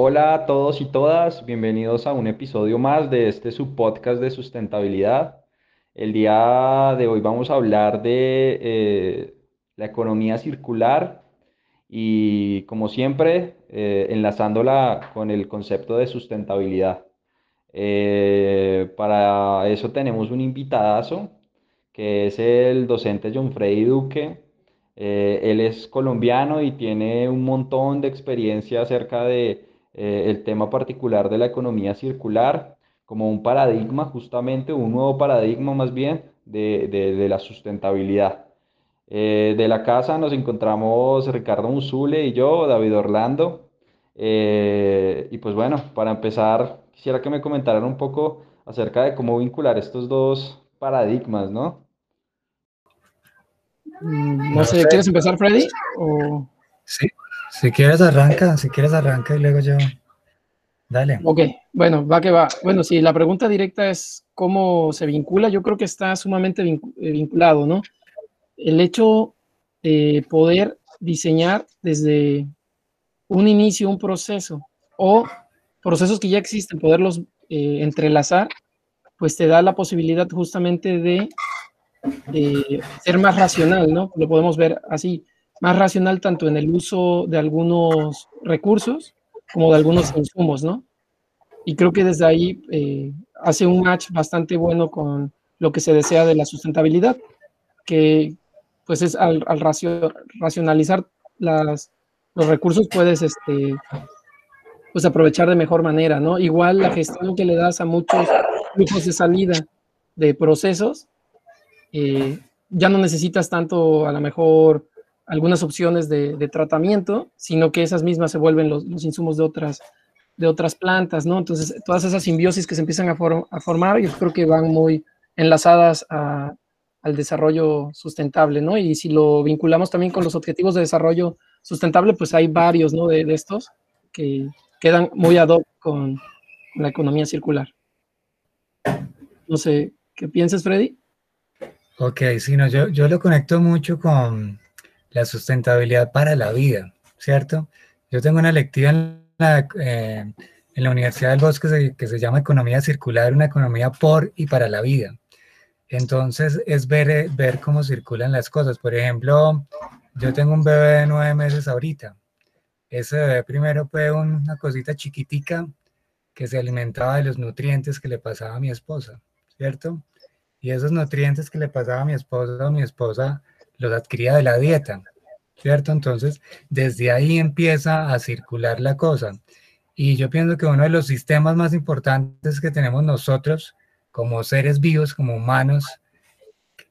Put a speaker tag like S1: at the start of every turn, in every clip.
S1: Hola a todos y todas, bienvenidos a un episodio más de este subpodcast de sustentabilidad. El día de hoy vamos a hablar de eh, la economía circular y como siempre eh, enlazándola con el concepto de sustentabilidad. Eh, para eso tenemos un invitadazo que es el docente John Freddy Duque. él es colombiano y tiene un montón de experiencia acerca de eh, el tema particular de la economía circular como un paradigma, justamente, un nuevo paradigma más bien de, la sustentabilidad. Eh, de la casa nos encontramos Ricardo Musule y yo, David Orlando. Eh, y pues bueno, para empezar, quisiera que me comentaran un poco acerca de cómo vincular estos dos paradigmas, ¿no?
S2: Mm, no sé, ¿quieres empezar, Freddy?
S3: Sí, si quieres arranca, si quieres arranca y luego yo. Dale.
S2: Ok, bueno, va que va. Bueno, si la pregunta directa es cómo se vincula, yo creo que está sumamente eh, vinculado, ¿no? El hecho de poder diseñar desde un inicio un proceso o procesos que ya existen, poderlos eh, entrelazar, pues te da la posibilidad justamente de, de ser más racional, ¿no? Lo podemos ver así más racional tanto en el uso de algunos recursos como de algunos insumos, ¿no? Y creo que desde ahí eh, hace un match bastante bueno con lo que se desea de la sustentabilidad, que pues es al, racionalizar las, los recursos puedes este, pues aprovechar de mejor manera, ¿no? Igual la gestión que le das a muchos flujos de salida de procesos, eh, ya no necesitas tanto a lo mejor algunas opciones de, tratamiento, sino que esas mismas se vuelven los, insumos de otras, de otras plantas, ¿no? Entonces, todas esas simbiosis que se empiezan a, formar, yo creo que van muy enlazadas al desarrollo sustentable, ¿no? Y si lo vinculamos también con los objetivos de desarrollo sustentable, pues hay varios, ¿no? De, estos que quedan muy ad hoc con la economía circular. No sé, ¿qué piensas, Freddy?
S3: Ok, sí, no, yo, yo lo conecto mucho con, la sustentabilidad para la vida, ¿cierto? Yo tengo una lectiva en la, eh, Universidad del Bosque que se, llama Economía Circular, una economía por y para la vida. Entonces es ver, eh, ver cómo circulan las cosas. Por ejemplo, yo tengo un bebé de nueve meses ahorita. Ese bebé primero fue una cosita chiquitica que se alimentaba de los nutrientes que le pasaba a mi esposa, ¿cierto? Y esos nutrientes que le pasaba a mi esposa, mi esposa los adquiría de la dieta, ¿cierto? Entonces, desde ahí empieza a circular la cosa. Y yo pienso que uno de los sistemas más importantes que tenemos nosotros como seres vivos, como humanos,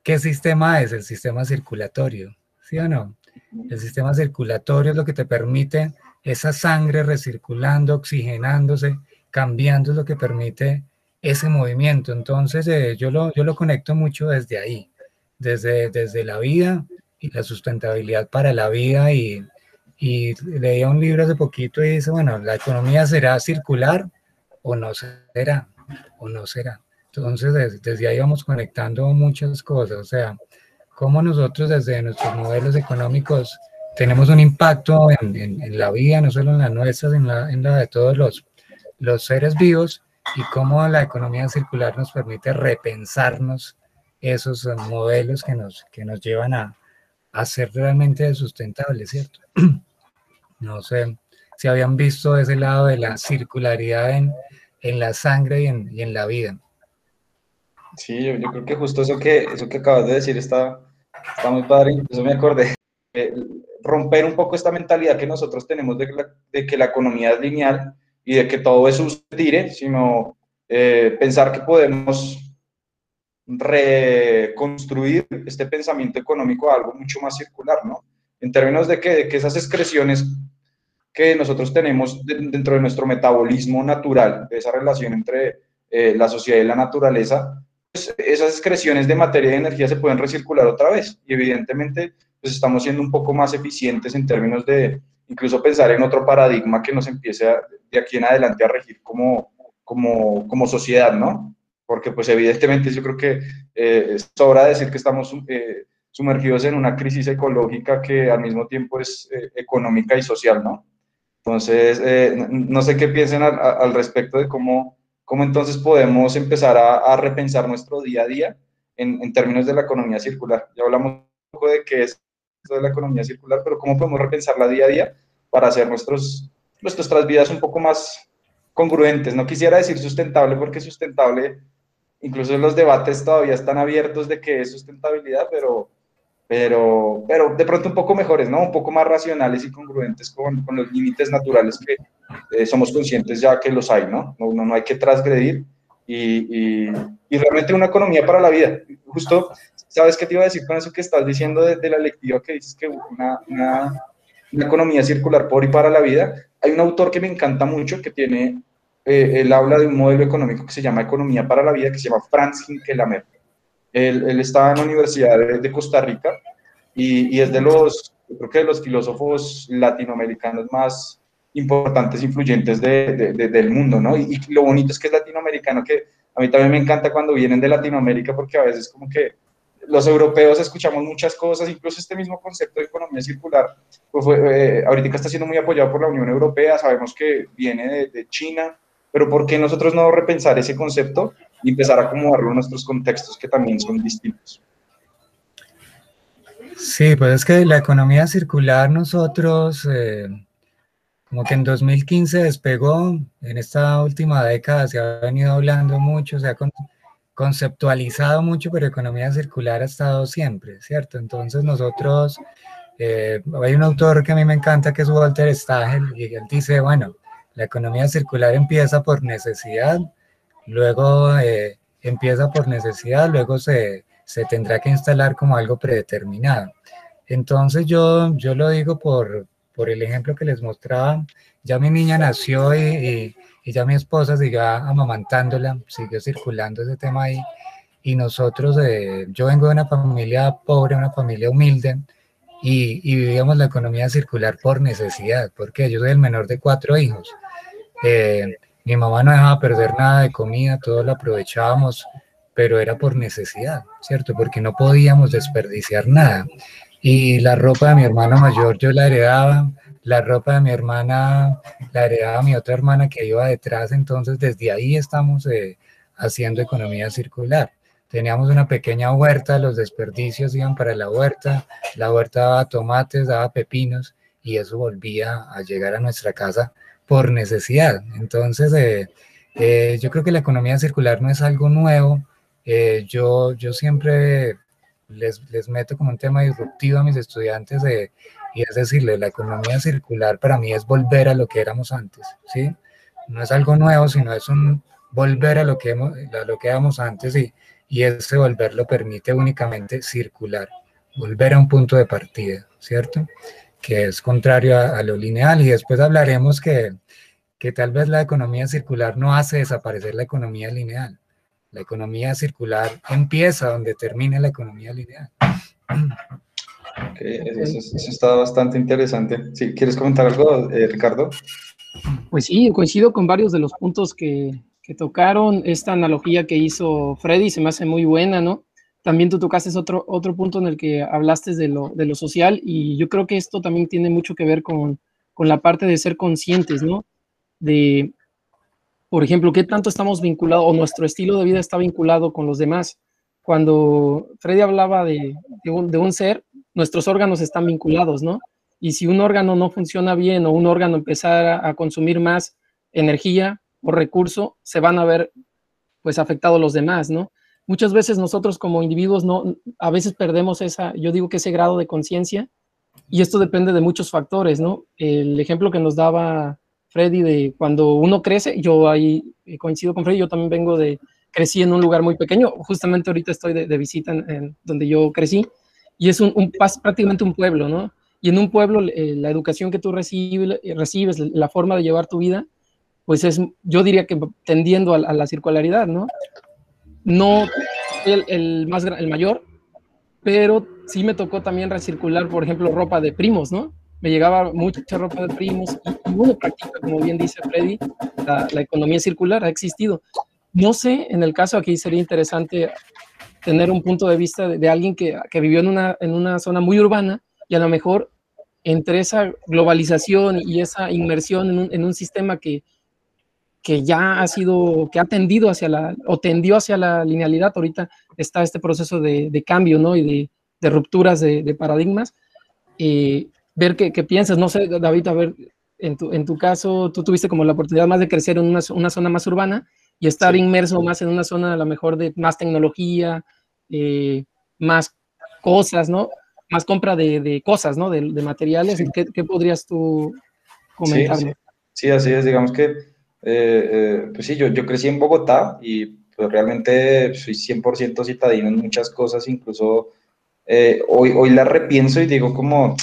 S3: ¿qué sistema es? El sistema circulatorio, ¿sí o no? El sistema circulatorio es lo que te permite esa sangre recirculando, oxigenándose, cambiando, es lo que permite ese movimiento. Entonces, eh, yo, lo, yo lo conecto mucho desde ahí desde, desde la vida y la sustentabilidad para la vida y, y leía un libro hace poquito y dice, bueno, la economía será circular o no será, o no será. Entonces, desde, ahí vamos conectando muchas cosas, o sea, cómo nosotros desde nuestros modelos económicos tenemos un impacto en, en, la vida, no solo en la nuestra, en la, en la de todos los, los seres vivos, y cómo la economía circular nos permite repensarnos esos modelos que nos, que nos llevan a, a ser realmente sustentables, ¿cierto? No sé si habían visto ese lado de la circularidad en, en la sangre y en, en, la vida.
S4: Sí, yo, creo que justo eso que, eso que acabas de decir está, está muy padre, incluso me acordé. romper un poco esta mentalidad que nosotros tenemos de, de, que la economía es lineal y de que todo es un tire, sino eh, pensar que podemos reconstruir este pensamiento económico a algo mucho más circular, ¿no? En términos de que, que esas excreciones que nosotros tenemos dentro de nuestro metabolismo natural, de esa relación entre eh, la sociedad y la naturaleza, pues esas excreciones de materia y energía se pueden recircular otra vez. Y evidentemente, pues estamos siendo un poco más eficientes en términos de incluso pensar en otro paradigma que nos empiece de aquí en adelante a regir como, como, como sociedad, ¿no? Porque pues evidentemente yo creo que eh, sobra decir que estamos eh, sumergidos en una crisis ecológica que al mismo tiempo es eh, económica y social, ¿no? Entonces, eh, no sé qué piensen al, al, respecto de cómo, cómo entonces podemos empezar a, a repensar nuestro día a día en, en, términos de la economía circular. Ya hablamos un poco de qué es esto de la economía circular, pero cómo podemos repensarla día a día para hacer nuestros, nuestras vidas un poco más congruentes. No quisiera decir sustentable porque sustentable, incluso los debates todavía están abiertos de qué es sustentabilidad, pero pero, pero de pronto un poco mejores, ¿no? Un poco más racionales y congruentes con, los límites naturales que eh, somos conscientes ya que los hay, ¿no? No, no hay que transgredir y, y, realmente una economía para la vida. Justo, ¿sabes qué te iba a decir con eso que estás diciendo de, la lectiva que dices que una, una, economía circular por y para la vida? Hay un autor que me encanta mucho que tiene, eh, él habla de un modelo económico que se llama Economía para la Vida, que se llama Franz Hinkelamer él, él estaba en la Universidad de, de Costa Rica y, y, es de los, creo que de los filósofos latinoamericanos más importantes, influyentes de, de, de, del mundo, ¿no? Y, y, lo bonito es que es latinoamericano, que a mí también me encanta cuando vienen de Latinoamérica, porque a veces como que los europeos escuchamos muchas cosas, incluso este mismo concepto de economía circular, pues fue, eh, ahorita está siendo muy apoyado por la Unión Europea, sabemos que viene de, China, pero ¿por qué nosotros no repensar ese concepto y empezar a acomodarlo en nuestros contextos que también son distintos.
S3: Sí, pues es que la economía circular nosotros, eh, como que en 2015 despegó, en esta última década se ha venido hablando mucho, se ha con, conceptualizado mucho, pero economía circular ha estado siempre, ¿cierto? Entonces nosotros, eh, hay un autor que a mí me encanta que es Walter Stagel, y él dice, bueno, la economía circular empieza por necesidad, luego eh, empieza por necesidad, luego se, se, tendrá que instalar como algo predeterminado. Entonces yo, yo lo digo por, por el ejemplo que les mostraba, ya mi niña nació y, y, y ya mi esposa sigue amamantándola, siguió circulando ese tema ahí, y nosotros, eh, yo vengo de una familia pobre, una familia humilde, y, y, vivíamos la economía circular por necesidad, porque yo soy el menor de cuatro hijos. Eh, mi mamá no dejaba perder nada de comida, todo lo aprovechábamos, pero era por necesidad, ¿cierto? Porque no podíamos desperdiciar nada. Y la ropa de mi hermano mayor yo la heredaba, la ropa de mi hermana la heredaba mi otra hermana que iba detrás, entonces desde ahí estamos eh, haciendo economía circular. Teníamos una pequeña huerta, los desperdicios iban para la huerta, la huerta daba tomates, daba pepinos y eso volvía a llegar a nuestra casa por necesidad. Entonces, eh, eh, yo creo que la economía circular no es algo nuevo. Eh, yo, yo siempre les, les, meto como un tema disruptivo a mis estudiantes de, y es decirle, la economía circular para mí es volver a lo que éramos antes, ¿sí? No es algo nuevo, sino es un volver a lo que, hemos, a lo que éramos antes y, y ese volver lo permite únicamente circular, volver a un punto de partida, ¿cierto? que es contrario a, a, lo lineal y después hablaremos que, que tal vez la economía circular no hace desaparecer la economía lineal. La economía circular empieza donde termina la economía lineal.
S4: Okay, eso, eso, está bastante interesante. Sí, ¿Quieres comentar algo, eh, Ricardo?
S2: Pues sí, coincido con varios de los puntos que, que tocaron. Esta analogía que hizo Freddy se me hace muy buena, ¿no? También tú tocaste otro, otro punto en el que hablaste de lo, de lo social y yo creo que esto también tiene mucho que ver con, con la parte de ser conscientes, ¿no? De, por ejemplo, qué tanto estamos vinculados o nuestro estilo de vida está vinculado con los demás. Cuando Freddy hablaba de, de, un, de un ser, nuestros órganos están vinculados, ¿no? Y si un órgano no funciona bien o un órgano empezara a consumir más energía o recurso, se van a ver pues afectados los demás, ¿no? muchas veces nosotros como individuos no, a veces perdemos esa, yo digo que ese grado de conciencia y esto depende de muchos factores, ¿no? El ejemplo que nos daba Freddy de cuando uno crece, yo ahí coincido con Freddy, yo también vengo de, crecí en un lugar muy pequeño, justamente ahorita estoy de, visita en, donde yo crecí y es un, un, prácticamente un pueblo, ¿no? Y en un pueblo eh, la educación que tú recibes, la forma de llevar tu vida, pues es, yo diría que tendiendo a, a la circularidad, ¿no? no el, el, más el mayor, pero sí me tocó también recircular, por ejemplo, ropa de primos, ¿no? Me llegaba mucha ropa de primos y uno practica, como bien dice Freddy, la, la economía circular ha existido. No sé, en el caso aquí sería interesante tener un punto de vista de, de alguien que, que, vivió en una, en una zona muy urbana y a lo mejor entre esa globalización y esa inmersión en un, en un sistema que, que ya ha sido, que ha tendido hacia la, o tendió hacia la linealidad, ahorita está este proceso de, de cambio, ¿no? Y de, de rupturas de, de paradigmas. Eh, ver qué, qué, piensas, no sé, David, a ver, en tu, en tu caso, tú tuviste como la oportunidad más de crecer en una, una zona más urbana y estar sí. inmerso más en una zona a lo mejor de más tecnología, eh, más cosas, ¿no? Más compra de, de cosas, ¿no? De, de materiales. Sí. ¿Qué, ¿Qué, podrías tú comentar?
S4: Sí, sí, así es. Digamos que eh, eh, pues sí, yo, yo crecí en Bogotá y pues realmente soy 100% citadino en muchas cosas, incluso eh, hoy, hoy la repienso y digo como,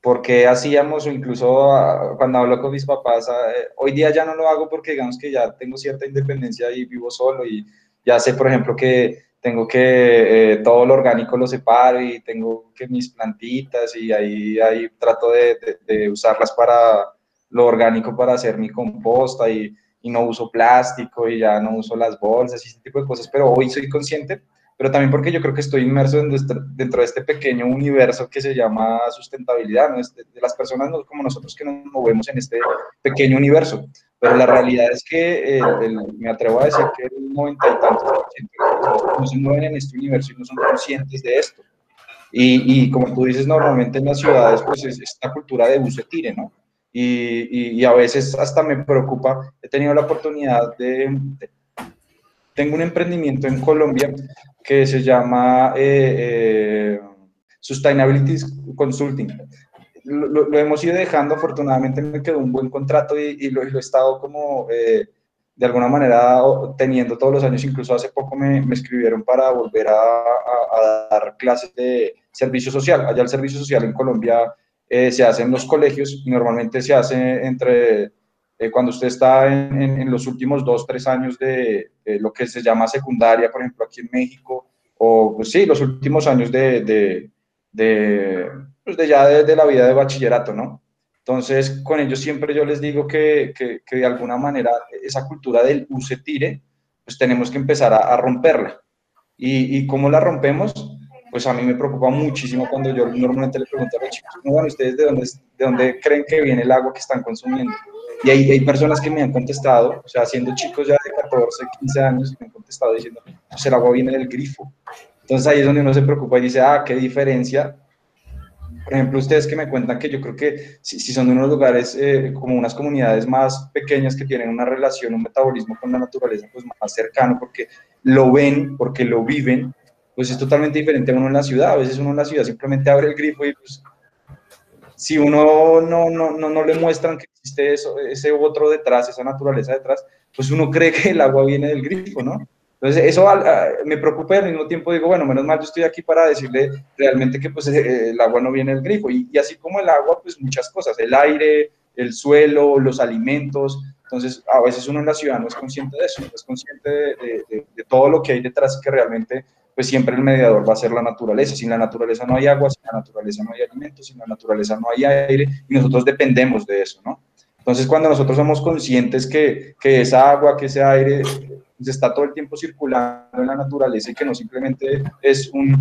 S4: ¿por qué hacíamos o incluso uh, cuando hablo con mis papás, uh, hoy día ya no lo hago porque digamos que ya tengo cierta independencia y vivo solo y ya sé, por ejemplo, que tengo que eh, todo lo orgánico lo separo y tengo que mis plantitas y ahí, ahí trato de, de, de usarlas para lo orgánico para hacer mi composta y, y, no uso plástico y ya no uso las bolsas y ese tipo de cosas, pero hoy soy consciente, pero también porque yo creo que estoy inmerso dentro de este pequeño universo que se llama sustentabilidad, ¿no? Este, de las personas como nosotros que nos movemos en este pequeño universo, pero la realidad es que el, el, me atrevo a decir que el noventa y tantos por ciento no se mueven en este universo y no son conscientes de esto. Y, y como tú dices, normalmente en las ciudades, pues es esta cultura de bus tire, ¿no? Y, y, y, a veces hasta me preocupa. He tenido la oportunidad de, de tengo un emprendimiento en Colombia que se llama eh, eh, Sustainability Consulting. Lo, lo, lo, hemos ido dejando, afortunadamente me quedó un buen contrato y, y lo, lo, he estado como eh, de alguna manera teniendo todos los años, incluso hace poco me, me escribieron para volver a, a, a, dar clases de servicio social. Allá el servicio social en Colombia eh, se hace en los colegios normalmente se hace entre eh, cuando usted está en, los últimos dos, tres años de, lo que se llama secundaria, por ejemplo, aquí en México, o pues sí, los últimos años de, de, de, pues ya de, la vida de bachillerato, ¿no? Entonces, con ellos siempre yo les digo que, que, que de alguna manera esa cultura del use tire, pues tenemos que empezar a, a romperla. ¿Y, ¿Y cómo la rompemos? Pues a mí me preocupa muchísimo cuando yo normalmente le pregunto a los chicos, bueno, ¿ustedes de dónde, de dónde creen que viene el agua que están consumiendo? Y hay, hay personas que me han contestado, o sea, siendo chicos ya de 14, 15 años, me han contestado diciendo, pues el agua viene del grifo. Entonces ahí es donde uno se preocupa y dice, ah, qué diferencia. Por ejemplo, ustedes que me cuentan que yo creo que si, si son de unos lugares eh, como unas comunidades más pequeñas que tienen una relación, un metabolismo con la naturaleza, pues más cercano, porque lo ven, porque lo viven, pues es totalmente diferente a uno en la ciudad. A veces uno en la ciudad simplemente abre el grifo y pues si uno no, no, no, no le muestran que existe eso, ese otro detrás, esa naturaleza detrás, pues uno cree que el agua viene del grifo, ¿no? Entonces eso me preocupa y al mismo tiempo digo, bueno, menos mal yo estoy aquí para decirle realmente que pues eh, el agua no viene del grifo. Y, y así como el agua, pues muchas cosas, el aire, el suelo, los alimentos. Entonces, a veces uno en la ciudad no es consciente de eso, no es consciente de, de, de todo lo que hay detrás que realmente pues siempre el mediador va a ser la naturaleza. Sin la naturaleza no hay agua, sin la naturaleza no hay alimentos, sin la naturaleza no hay aire y nosotros dependemos de eso, ¿no? Entonces, cuando nosotros somos conscientes que, que esa agua, que ese aire pues, está todo el tiempo circulando en la naturaleza y que no simplemente es un,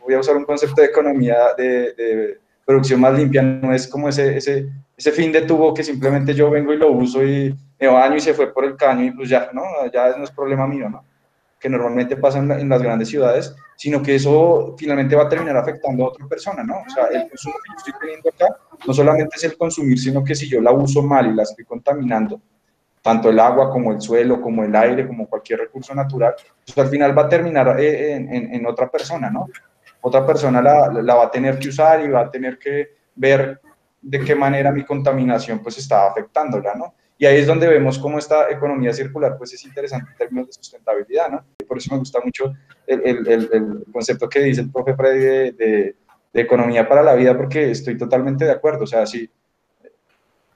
S4: voy a usar un concepto de economía de, de, producción más limpia, no es como ese, ese, ese fin de tubo que simplemente yo vengo y lo uso y me baño y se fue por el caño y pues ya, ¿no? Ya no es problema mío, ¿no? Que normalmente pasan en las grandes ciudades, sino que eso finalmente va a terminar afectando a otra persona, ¿no? O sea, el consumo que yo estoy teniendo acá no solamente es el consumir, sino que si yo la uso mal y la estoy contaminando, tanto el agua como el suelo, como el aire, como cualquier recurso natural, pues al final va a terminar eh, en, en, en otra persona, ¿no? Otra persona la, la, va a tener que usar y va a tener que ver de qué manera mi contaminación pues está afectándola, ¿no? Y ahí es donde vemos cómo esta economía circular pues es interesante en términos de sustentabilidad, ¿no? Por eso me gusta mucho el, el, el concepto que dice el profe Freddy de, de, de, economía para la vida, porque estoy totalmente de acuerdo. O sea, si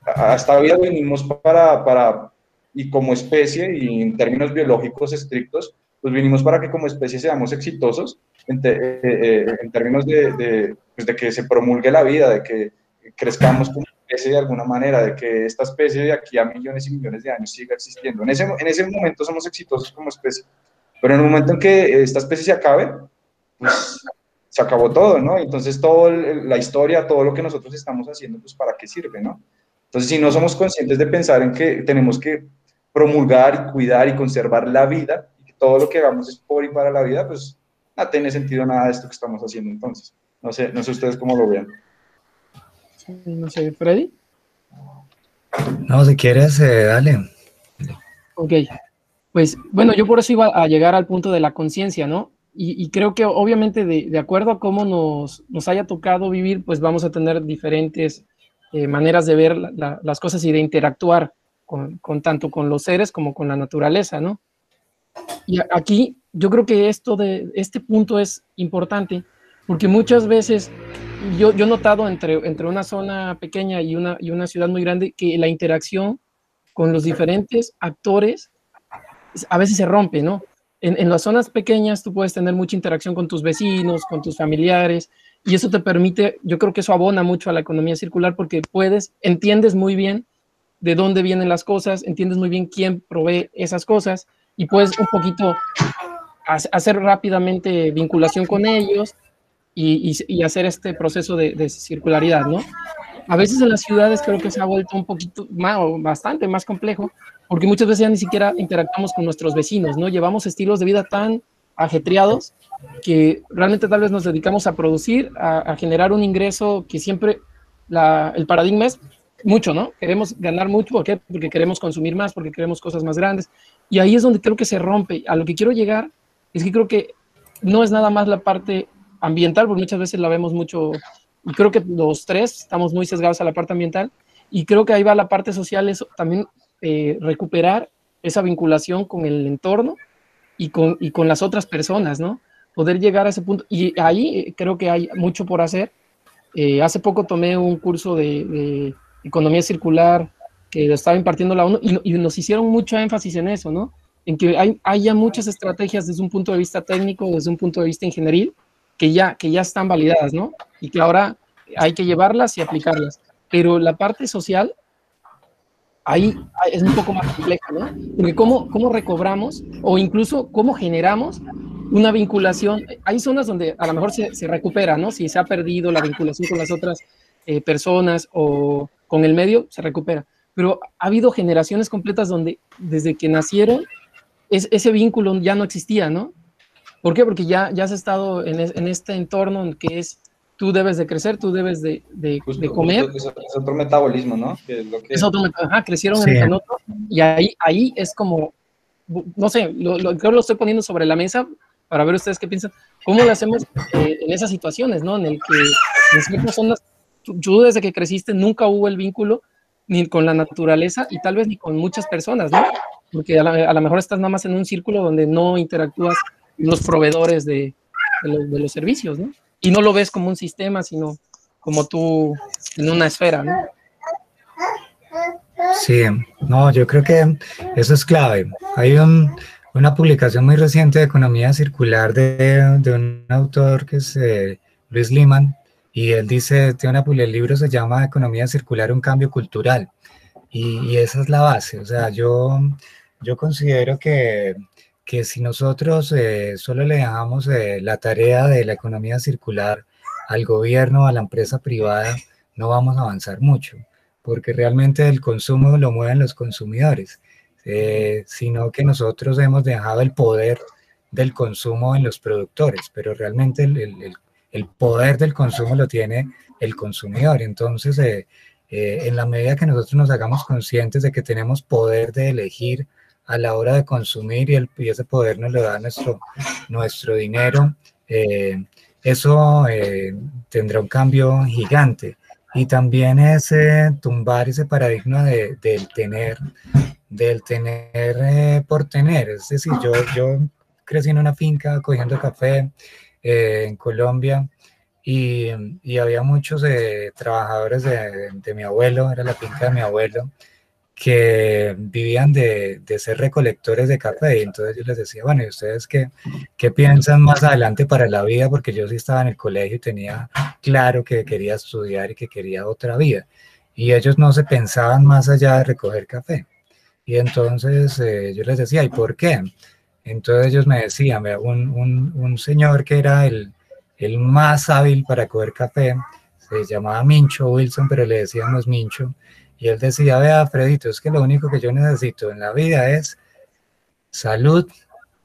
S4: hasta vida venimos para, para, y como especie, y en términos biológicos estrictos, pues vinimos para que como especie seamos exitosos en, te, eh, eh, en términos de, de, pues de que se promulgue la vida, de que crezcamos como especie de alguna manera, de que esta especie de aquí a millones y millones de años siga existiendo. En ese, en ese momento somos exitosos como especie, pero en el momento en que esta especie se acabe, pues se acabó todo, ¿no? Entonces, toda la historia, todo lo que nosotros estamos haciendo, pues, ¿para qué sirve, no? Entonces, si no somos conscientes de pensar en que tenemos que promulgar y cuidar y conservar la vida, y que todo lo que hagamos es por y para la vida, pues no tiene sentido nada de esto que estamos haciendo entonces. No sé, no sé ustedes cómo lo vean.
S2: No sé, Freddy.
S3: No, si quieres, eh, dale.
S2: Ok, pues bueno, yo por eso iba a llegar al punto de la conciencia, ¿no? Y, creo que obviamente de, acuerdo a cómo nos, nos, haya tocado vivir, pues vamos a tener diferentes eh, maneras de ver las cosas y de interactuar con, con, tanto con los seres como con la naturaleza, ¿no? Y aquí yo creo que esto de este punto es importante porque muchas veces yo, yo he notado entre, entre una zona pequeña y una, y una ciudad muy grande que la interacción con los diferentes actores a veces se rompe, ¿no? En, en, las zonas pequeñas tú puedes tener mucha interacción con tus vecinos, con tus familiares, y eso te permite, yo creo que eso abona mucho a la economía circular porque puedes, entiendes muy bien de dónde vienen las cosas, entiendes muy bien quién provee esas cosas y puedes un poquito hacer rápidamente vinculación con ellos y, y, hacer este proceso de, de, circularidad, ¿no? A veces en las ciudades creo que se ha vuelto un poquito más, bastante más complejo, porque muchas veces ya ni siquiera interactuamos con nuestros vecinos, ¿no? Llevamos estilos de vida tan ajetreados que realmente tal vez nos dedicamos a producir, a, generar un ingreso que siempre la, el paradigma es mucho, ¿no? Queremos ganar mucho, ¿por qué? Porque queremos consumir más, porque queremos cosas más grandes. Y ahí es donde creo que se rompe. A lo que quiero llegar es que creo que no es nada más la parte ambiental, porque muchas veces la vemos mucho, y creo que los tres estamos muy sesgados a la parte ambiental, y creo que ahí va la parte social, es también eh, recuperar esa vinculación con el entorno y con, y con las otras personas, ¿no? Poder llegar a ese punto, y ahí eh, creo que hay mucho por hacer. Eh, hace poco tomé un curso de, economía circular que lo estaba impartiendo la ONU y, nos hicieron mucho énfasis en eso, ¿no? En que hay, hay ya muchas estrategias desde un punto de vista técnico, desde un punto de vista ingenieril, que ya, que ya están validadas, ¿no? Y que ahora hay que llevarlas y aplicarlas. Pero la parte social, ahí es un poco más compleja, ¿no? Porque cómo, cómo recobramos o incluso cómo generamos una vinculación. Hay zonas donde a lo mejor se, se recupera, ¿no? Si se ha perdido la vinculación con las otras eh, personas o con el medio, se recupera. Pero ha habido generaciones completas donde desde que nacieron es, ese vínculo ya no existía, ¿no? ¿Por qué? Porque ya, ya has estado en, en este entorno en que es tú debes de crecer, tú debes de, de, de comer.
S4: Es, otro metabolismo, ¿no?
S2: es, lo que... es otro ajá, crecieron sí. en otro, y ahí, ahí es como, no sé, lo, lo, creo lo estoy poniendo sobre la mesa para ver ustedes qué piensan, cómo lo hacemos eh, en esas situaciones, ¿no? En el que en ciertas zonas, tú, desde que creciste nunca hubo el vínculo ni con la naturaleza y tal vez ni con muchas personas, ¿no? Porque a lo mejor estás nada más en un círculo donde no interactúas los proveedores de, los, servicios, ¿no? Y no lo ves como un sistema, sino como tú en una esfera, ¿no?
S3: Sí, no, yo creo que eso es clave. Hay un, una publicación muy reciente de economía circular de, de un autor que es eh, Luis Liman, y él dice, tiene una, el libro se llama Economía Circular, un cambio cultural, y, y esa es la base. O sea, yo, yo considero que que si nosotros eh, solo le dejamos eh, la tarea de la economía circular al gobierno, a la empresa privada, no vamos a avanzar mucho, porque realmente el consumo lo mueven los consumidores, eh, sino que nosotros hemos dejado el poder del consumo en los productores, pero realmente el, el, poder del consumo lo tiene el consumidor. Entonces, en la medida que nosotros nos hagamos conscientes de que tenemos poder de elegir, a la hora de consumir y, el, y ese poder nos lo da nuestro, nuestro dinero, eh, eso eh, tendrá un cambio gigante. Y también es eh, tumbar ese paradigma de, del tener, del tener eh, por tener. Es decir, yo, yo crecí en una finca cogiendo café eh, en Colombia y, y había muchos trabajadores de, de mi abuelo, era la finca de mi abuelo, que vivían de, de, ser recolectores de café. Y entonces yo les decía, bueno, ¿y ustedes qué, qué piensan más adelante para la vida? Porque yo sí estaba en el colegio y tenía claro que quería estudiar y que quería otra vida. Y ellos no se pensaban más allá de recoger café. Y entonces eh, yo les decía, ¿y por qué? Entonces ellos me decían, un, un, un señor que era el, el más hábil para coger café, se llamaba Mincho Wilson, pero le decíamos Mincho, y él decía, vea, Fredito, es que lo único que yo necesito en la vida es salud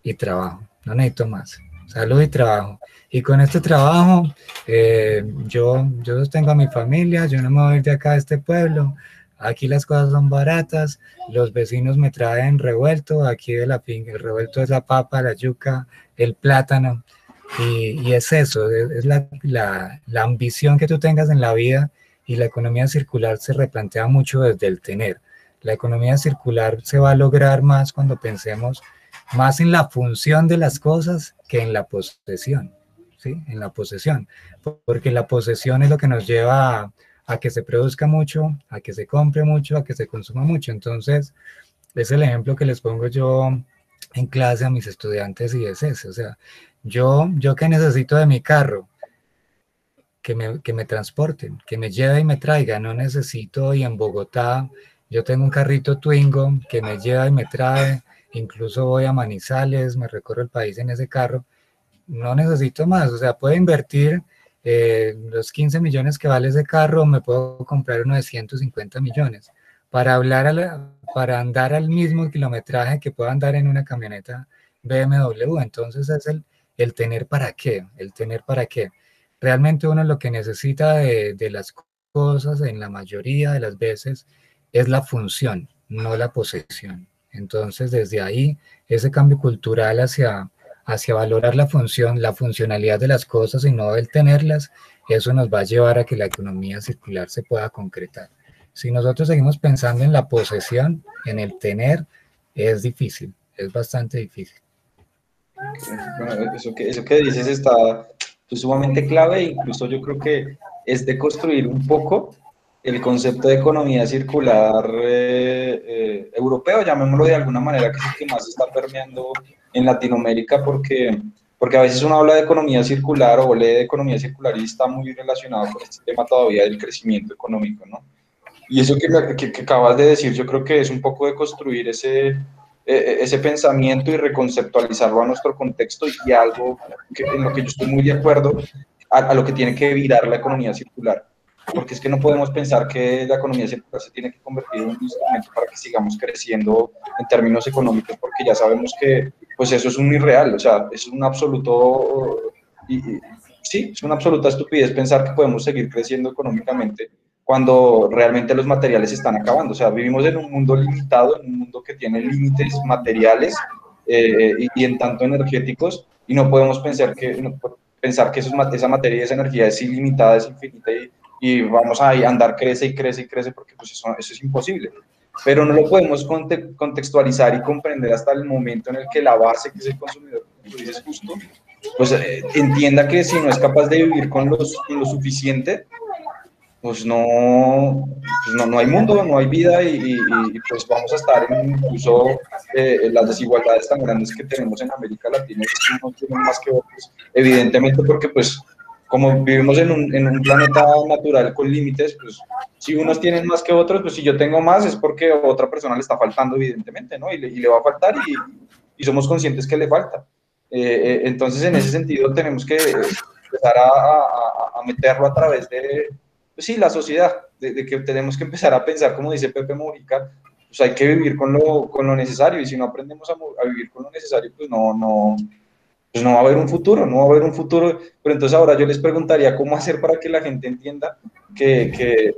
S3: y trabajo, no necesito más, salud y trabajo. Y con este trabajo, eh, yo, yo sostengo a mi familia, yo no me voy a ir de acá a este pueblo, aquí las cosas son baratas, los vecinos me traen revuelto, aquí de la finca, el revuelto es la papa, la yuca, el plátano, y, es eso, es, la, la, la, ambición que tú tengas en la vida y la economía circular se replantea mucho desde el tener. La economía circular se va a lograr más cuando pensemos más en la función de las cosas que en la posesión, ¿sí? En la posesión, porque la posesión es lo que nos lleva a, que se produzca mucho, a que se compre mucho, a que se consuma mucho. Entonces, es el ejemplo que les pongo yo en clase a mis estudiantes y es ese, o sea, yo, yo que necesito de mi carro, que me, que me transporten, que me lleve y me traiga, no necesito y en Bogotá yo tengo un carrito Twingo que me lleva y me trae, incluso voy a Manizales, me recorro el país en ese carro, no necesito más, o sea, puedo invertir eh, los 15 millones que vale ese carro, me puedo comprar uno de 150 millones para, hablar para andar al mismo kilometraje que puedo andar en una camioneta BMW. Entonces es el, el tener para qué, el tener para qué. Realmente uno lo que necesita de, de las cosas en la mayoría de las veces es la función, no la posesión. Entonces desde ahí ese cambio cultural hacia, hacia valorar la función, la funcionalidad de las cosas y no el tenerlas, eso nos va a llevar a que la economía circular se pueda concretar. Si nosotros seguimos pensando en la posesión, en el tener, es difícil, es bastante difícil.
S4: Bueno, eso que, eso que dices está pues, sumamente clave, incluso yo creo que es de construir un poco el concepto de economía circular eh, eh, europeo, llamémoslo de alguna manera, que es el que más está permeando en Latinoamérica, porque, porque a veces uno habla de economía circular o lee de economía circular y está muy relacionado con este tema todavía del crecimiento económico, ¿no? Y eso que, que, que acabas de decir, yo creo que es un poco de construir ese, ese pensamiento y reconceptualizarlo a nuestro contexto y algo que, en lo que yo estoy muy de acuerdo a, lo que tiene que virar la economía circular. Porque es que no podemos pensar que la economía circular se tiene que convertir en un instrumento para que sigamos creciendo en términos económicos, porque ya sabemos que pues eso es un irreal, o sea, es un absoluto, y, sí, es una absoluta estupidez pensar que podemos seguir creciendo económicamente cuando realmente los materiales están acabando. O sea, vivimos en un mundo limitado, en un mundo que tiene límites materiales eh, y, en tanto energéticos, y no podemos pensar que, pensar que eso, esa materia y esa energía es ilimitada, es infinita y, y vamos a andar crece y crece y crece porque pues eso, eso es imposible. Pero no lo podemos contextualizar y comprender hasta el momento en el que la base, que es el consumidor, como justo, pues eh, entienda que si no es capaz de vivir con, los, con lo suficiente, pues no, pues no, no, hay mundo, no hay vida y, pues vamos a estar en incluso eh, las desigualdades tan grandes que tenemos en América Latina, no tienen más que otros, evidentemente porque pues como vivimos en un, en un, planeta natural con límites, pues si unos tienen más que otros, pues si yo tengo más es porque a otra persona le está faltando evidentemente, ¿no? Y le, y le va a faltar y, y, somos conscientes que le falta. Eh, eh, entonces en ese sentido tenemos que empezar a, a, a meterlo a través de pues sí, la sociedad, de, que tenemos que empezar a pensar, como dice Pepe Mujica, pues hay que vivir con lo, con lo necesario y si no aprendemos a, a, vivir con lo necesario, pues no, no, pues no va a haber un futuro, no va a haber un futuro. Pero entonces ahora yo les preguntaría cómo hacer para que la gente entienda que, que,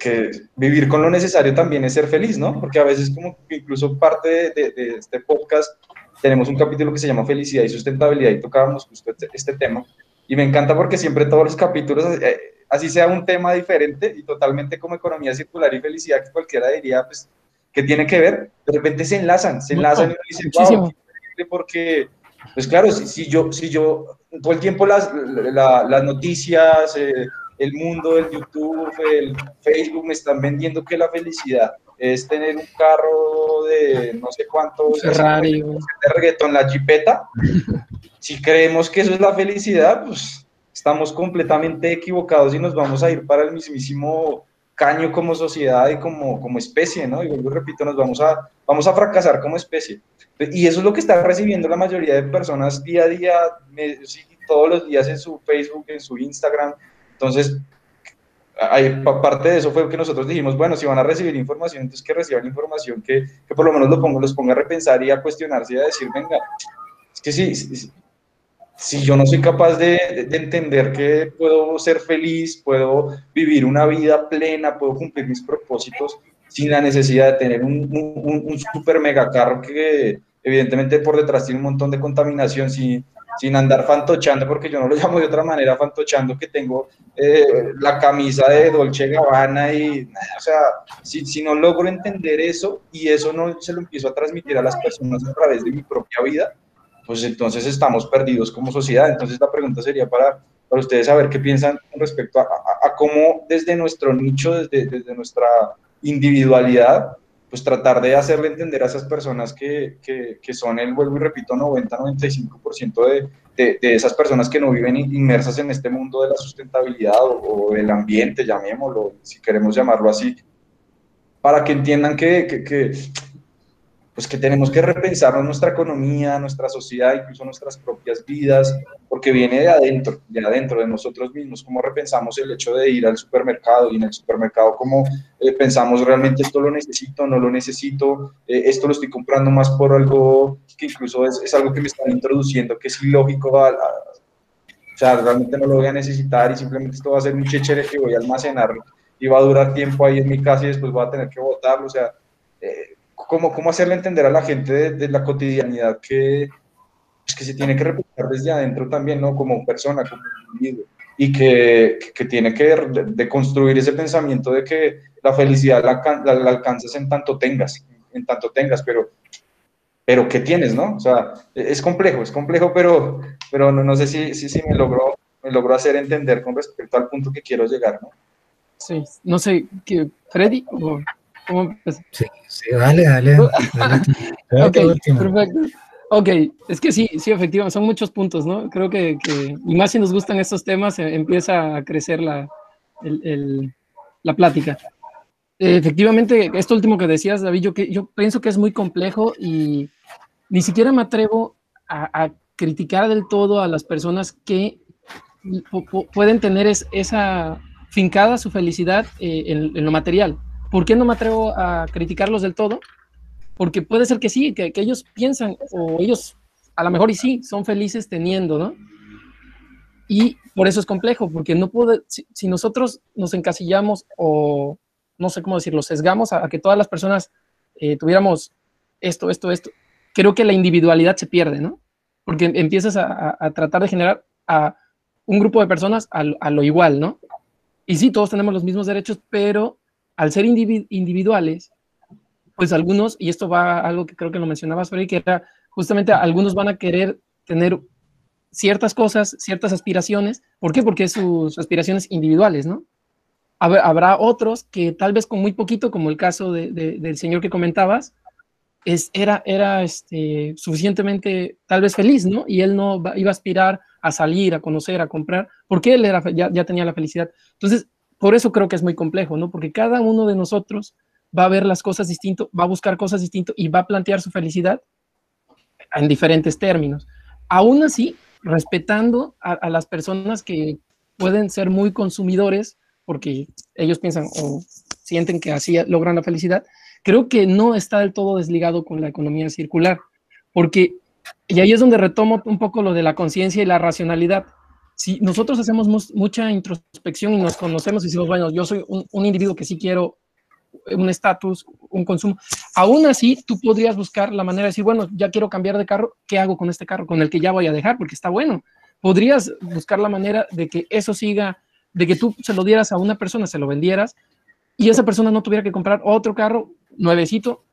S4: que vivir con lo necesario también es ser feliz, ¿no? Porque a veces como incluso parte de, de, este podcast tenemos un capítulo que se llama Felicidad y Sustentabilidad y tocábamos justo este, este tema. Y me encanta porque siempre todos los capítulos... Eh, así sea un tema diferente y totalmente como economía circular y felicidad, que cualquiera diría, pues, que tiene que ver, de repente se enlazan, se enlazan y dicen, wow, porque, pues claro, si, si, yo, si yo, todo el tiempo las, las noticias, eh, el mundo, el YouTube, el Facebook me están vendiendo que la felicidad es tener un carro de no sé cuántos
S2: Ferrari,
S4: de reggaetón, la jipeta. si creemos que eso es la felicidad, pues estamos completamente equivocados y nos vamos a ir para el mismísimo caño como sociedad y como, como especie, ¿no? Y vuelvo y repito, nos vamos a, vamos a fracasar como especie. Y eso es lo que está recibiendo la mayoría de personas día a día, todos los días en su Facebook, en su Instagram. Entonces, parte de eso fue que nosotros dijimos, bueno, si van a recibir información, entonces que reciban información que, que por lo menos lo ponga, los ponga a repensar y a cuestionarse y a decir, venga, es que sí, si yo no soy capaz de, de, entender que puedo ser feliz, puedo vivir una vida plena, puedo cumplir mis propósitos sin la necesidad de tener un super mega carro que evidentemente por detrás tiene un montón de contaminación, sin, sin andar fantochando, porque yo no lo llamo de otra manera, fantochando que tengo eh, la camisa de Dolce Gabbana y, o sea, si, si, no logro entender eso y eso no se lo empiezo a transmitir a las personas a través de mi propia vida, pues entonces estamos perdidos como sociedad. Entonces la pregunta sería para, para ustedes saber qué piensan respecto a, a, a cómo desde nuestro nicho, desde, desde nuestra individualidad, pues tratar de hacerle entender a esas personas que, que, que son el, vuelvo y repito, 90-95% de, de, de, esas personas que no viven inmersas en este mundo de la sustentabilidad o, o el ambiente, llamémoslo, si queremos llamarlo así, para que entiendan que, que, que pues que tenemos que repensar nuestra economía, nuestra sociedad, incluso nuestras propias vidas, porque viene de adentro, de adentro de nosotros mismos, cómo repensamos el hecho de ir al supermercado y en el supermercado cómo eh, pensamos realmente esto lo necesito, no lo necesito, eh, esto lo estoy comprando más por algo que incluso es, es algo que me están introduciendo, que es ilógico, a, o sea, realmente no lo voy a necesitar y simplemente esto va a ser un chechere que voy a almacenar y va a durar tiempo ahí en mi casa y después voy a tener que botarlo, o sea, eh, cómo, cómo hacerle entender a la gente de, de la cotidianidad que, pues, que se tiene que repensar desde adentro también, ¿no? Como persona, como individuo. Y que, que tiene que de, de, construir ese pensamiento de que la felicidad la, alcanzas en tanto tengas, en tanto tengas, pero, pero ¿qué tienes, no? O sea, es complejo, es complejo, pero, pero no, no sé si, si, si me, logró, me logró hacer entender con respecto al punto que quiero llegar, ¿no?
S2: Sí, no sé, ¿qué, Freddy? O... ¿Cómo
S3: sí, sí, dale, dale. dale
S2: okay, perfecto. Ok, es que sí, sí, efectivamente, son muchos puntos, ¿no? Creo que, que y más si nos gustan estos temas, eh, empieza a crecer la, el, el, la plática. Eh, efectivamente, esto último que decías, David, yo, que, yo pienso que es muy complejo y ni siquiera me atrevo a, a criticar del todo a las personas que pueden tener es, esa fincada su felicidad eh, en, en lo material. ¿Por qué no me atrevo a criticarlos del todo? Porque puede ser que sí, que, ellos piensan, o ellos a lo mejor y sí, son felices teniendo, ¿no? Y por eso es complejo, porque no puede, si, nosotros nos encasillamos o no sé cómo decirlo, sesgamos a, a que todas las personas eh, tuviéramos esto, esto, esto, creo que la individualidad se pierde, ¿no? Porque empiezas a, a, tratar de generar a un grupo de personas a lo igual, ¿no? Y sí, todos tenemos los mismos derechos, pero al ser individuales, pues algunos, y esto va a algo que creo que lo mencionabas, Freddy, que era justamente algunos van a querer tener ciertas cosas, ciertas aspiraciones. ¿Por qué? Porque sus aspiraciones individuales, ¿no? Habrá otros que tal vez con muy poquito, como el caso de, de, del señor que comentabas, es, era, era este, suficientemente tal vez feliz, ¿no? Y él no iba a aspirar a salir, a conocer, a comprar, porque él era, ya, ya tenía la felicidad. Entonces, por eso creo que es muy complejo, ¿no? Porque cada uno de nosotros va a ver las cosas distinto, va a buscar cosas distinto y va a plantear su felicidad en diferentes términos. Aún así, respetando a, a las personas que pueden ser muy consumidores porque ellos piensan o sienten que así logran la felicidad, creo que no está del todo desligado con la economía circular, porque, y ahí es donde retomo un poco lo de la conciencia y la racionalidad si nosotros hacemos mucha introspección y nos conocemos y decimos, bueno, yo soy un, un individuo que sí quiero un estatus, un consumo, aún así tú podrías buscar la manera de decir, bueno, ya quiero cambiar de carro, ¿qué hago con este carro? Con el que ya voy a dejar, porque está bueno. Podrías buscar la manera de que eso siga, de que tú se lo dieras a una persona, se lo vendieras, y esa persona no tuviera que comprar otro carro nuevecito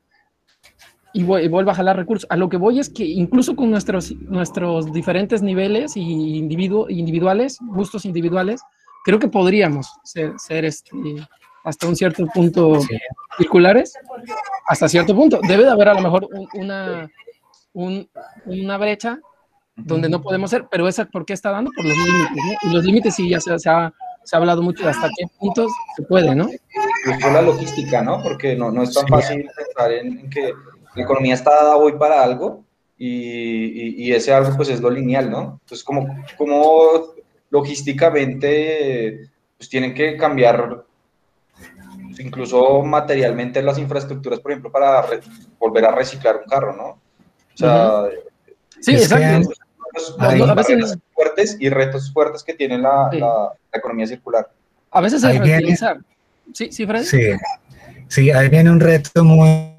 S2: y, vuelva a jalar recursos. A lo que voy es que incluso con nuestros, nuestros diferentes niveles y individuo, individuales, gustos individuales, creo que podríamos ser, ser este, hasta un cierto punto sí. circulares, hasta cierto punto. Debe de haber a lo mejor un, una, un, una brecha donde no podemos ser, pero esa por qué está dando por los límites, ¿no? Y los límites sí ya se, se, ha, se ha hablado mucho de hasta qué puntos se puede, ¿no?
S4: Incluso la logística, ¿no? Porque no, no es tan sí. fácil pensar en, en que la economía está dada hoy para algo y, y, ese algo pues es lo lineal, ¿no? Entonces, como, como logísticamente pues tienen que cambiar incluso materialmente las infraestructuras, por ejemplo, para volver a reciclar un carro, ¿no? O sea,
S2: sí, exacto.
S4: a veces fuertes y retos fuertes que tiene la, la, economía circular.
S2: A veces es reutilizar. Sí, sí, Fred.
S3: Sí, sí, ahí viene un reto muy,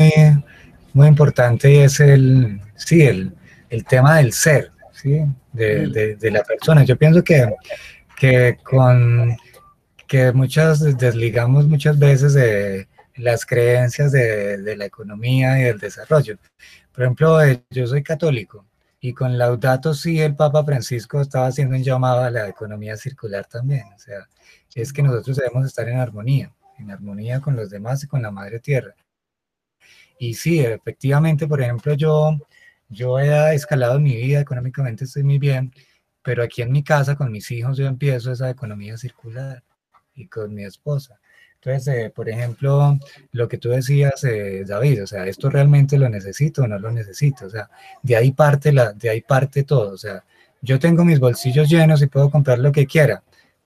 S3: muy importante es el, sí, el, el tema del ser, ¿sí? De, mm. de, de, la persona. Yo pienso que, que con que muchas desligamos muchas veces de las creencias de, de, la economía y del desarrollo. Por ejemplo, eh, yo soy católico y con Laudato sí el Papa Francisco estaba haciendo un llamado a la economía circular también. O sea, es que nosotros debemos estar en armonía, en armonía con los demás y con la Madre Tierra. Y sí, efectivamente, por ejemplo, yo, yo he escalado mi vida, económicamente estoy muy bien, pero aquí en mi casa con mis hijos yo empiezo esa economía circular y con mi esposa. Entonces, eh, por ejemplo, lo que tú decías, eh, David, o sea, ¿esto realmente lo necesito o no lo necesito? O sea, de ahí parte, la, de ahí parte todo. O sea, yo tengo mis bolsillos llenos y puedo comprar lo que quiera,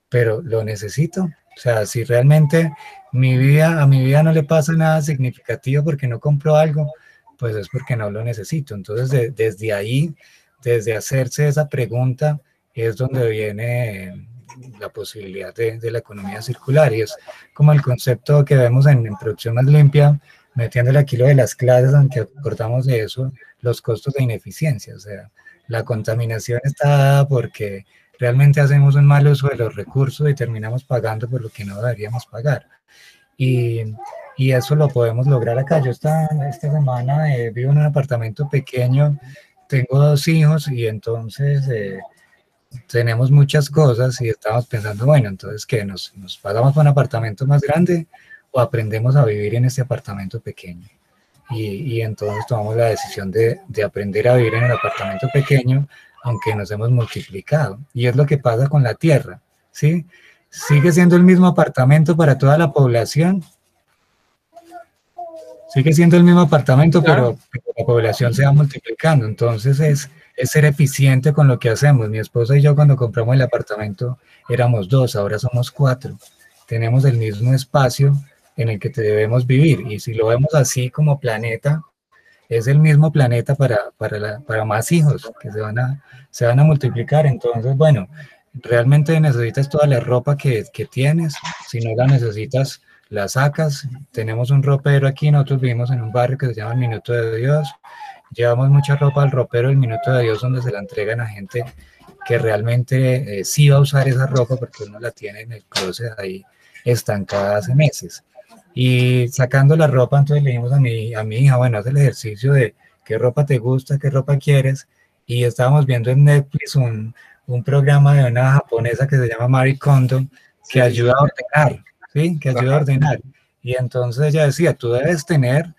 S3: pero ¿lo necesito? O sea, si realmente mi vida, a mi vida no le pasa nada significativo porque no compro algo, pues es porque no lo necesito. Entonces, desde ahí, desde hacerse esa pregunta, es donde viene la posibilidad de, de, la economía circular y es como el concepto que vemos en, en producción más limpia, metiéndole aquí lo de las clases, aunque acordamos de eso, los costos de ineficiencia, o sea, la contaminación está porque realmente hacemos un mal uso de los recursos y terminamos pagando por lo que no deberíamos pagar. Y, y eso lo podemos lograr acá. Yo esta, esta semana eh, vivo en un apartamento pequeño, tengo dos hijos y entonces eh, tenemos muchas cosas y estamos pensando, bueno, entonces que nos, nos pasamos por un apartamento más grande o aprendemos a vivir en este apartamento pequeño. Y, y entonces tomamos la decisión de, de, aprender a vivir en el apartamento pequeño, aunque nos hemos multiplicado. Y es lo que pasa con la tierra, ¿sí? Sigue siendo el mismo apartamento para toda la población. Sigue siendo el mismo apartamento, claro. pero, pero la población se va multiplicando. Entonces es es ser eficiente con lo que hacemos. Mi esposa y yo cuando compramos el apartamento éramos dos, ahora somos cuatro. Tenemos el mismo espacio en el que debemos vivir y si lo vemos así como planeta, es el mismo planeta para, para, la, para más hijos que se van, a, se van a multiplicar. Entonces, bueno, realmente necesitas toda la ropa que, que tienes. Si no la necesitas, la sacas. Tenemos un ropero aquí, nosotros vivimos en un barrio que se llama el Minuto de Dios llevamos mucha ropa al ropero el minuto de Dios donde se la entregan a gente que realmente eh, sí va a usar esa ropa porque uno la tiene en el closet ahí estancada hace meses. Y sacando la ropa, entonces le dijimos a mi, a mi hija, bueno, haz el ejercicio de qué ropa te gusta, qué ropa quieres. Y estábamos viendo en Netflix un, un programa de una japonesa que se llama Marie Kondo, que sí, ayuda a ordenar, ¿sí? Que ayuda a ordenar. Y entonces ella decía, tú debes tener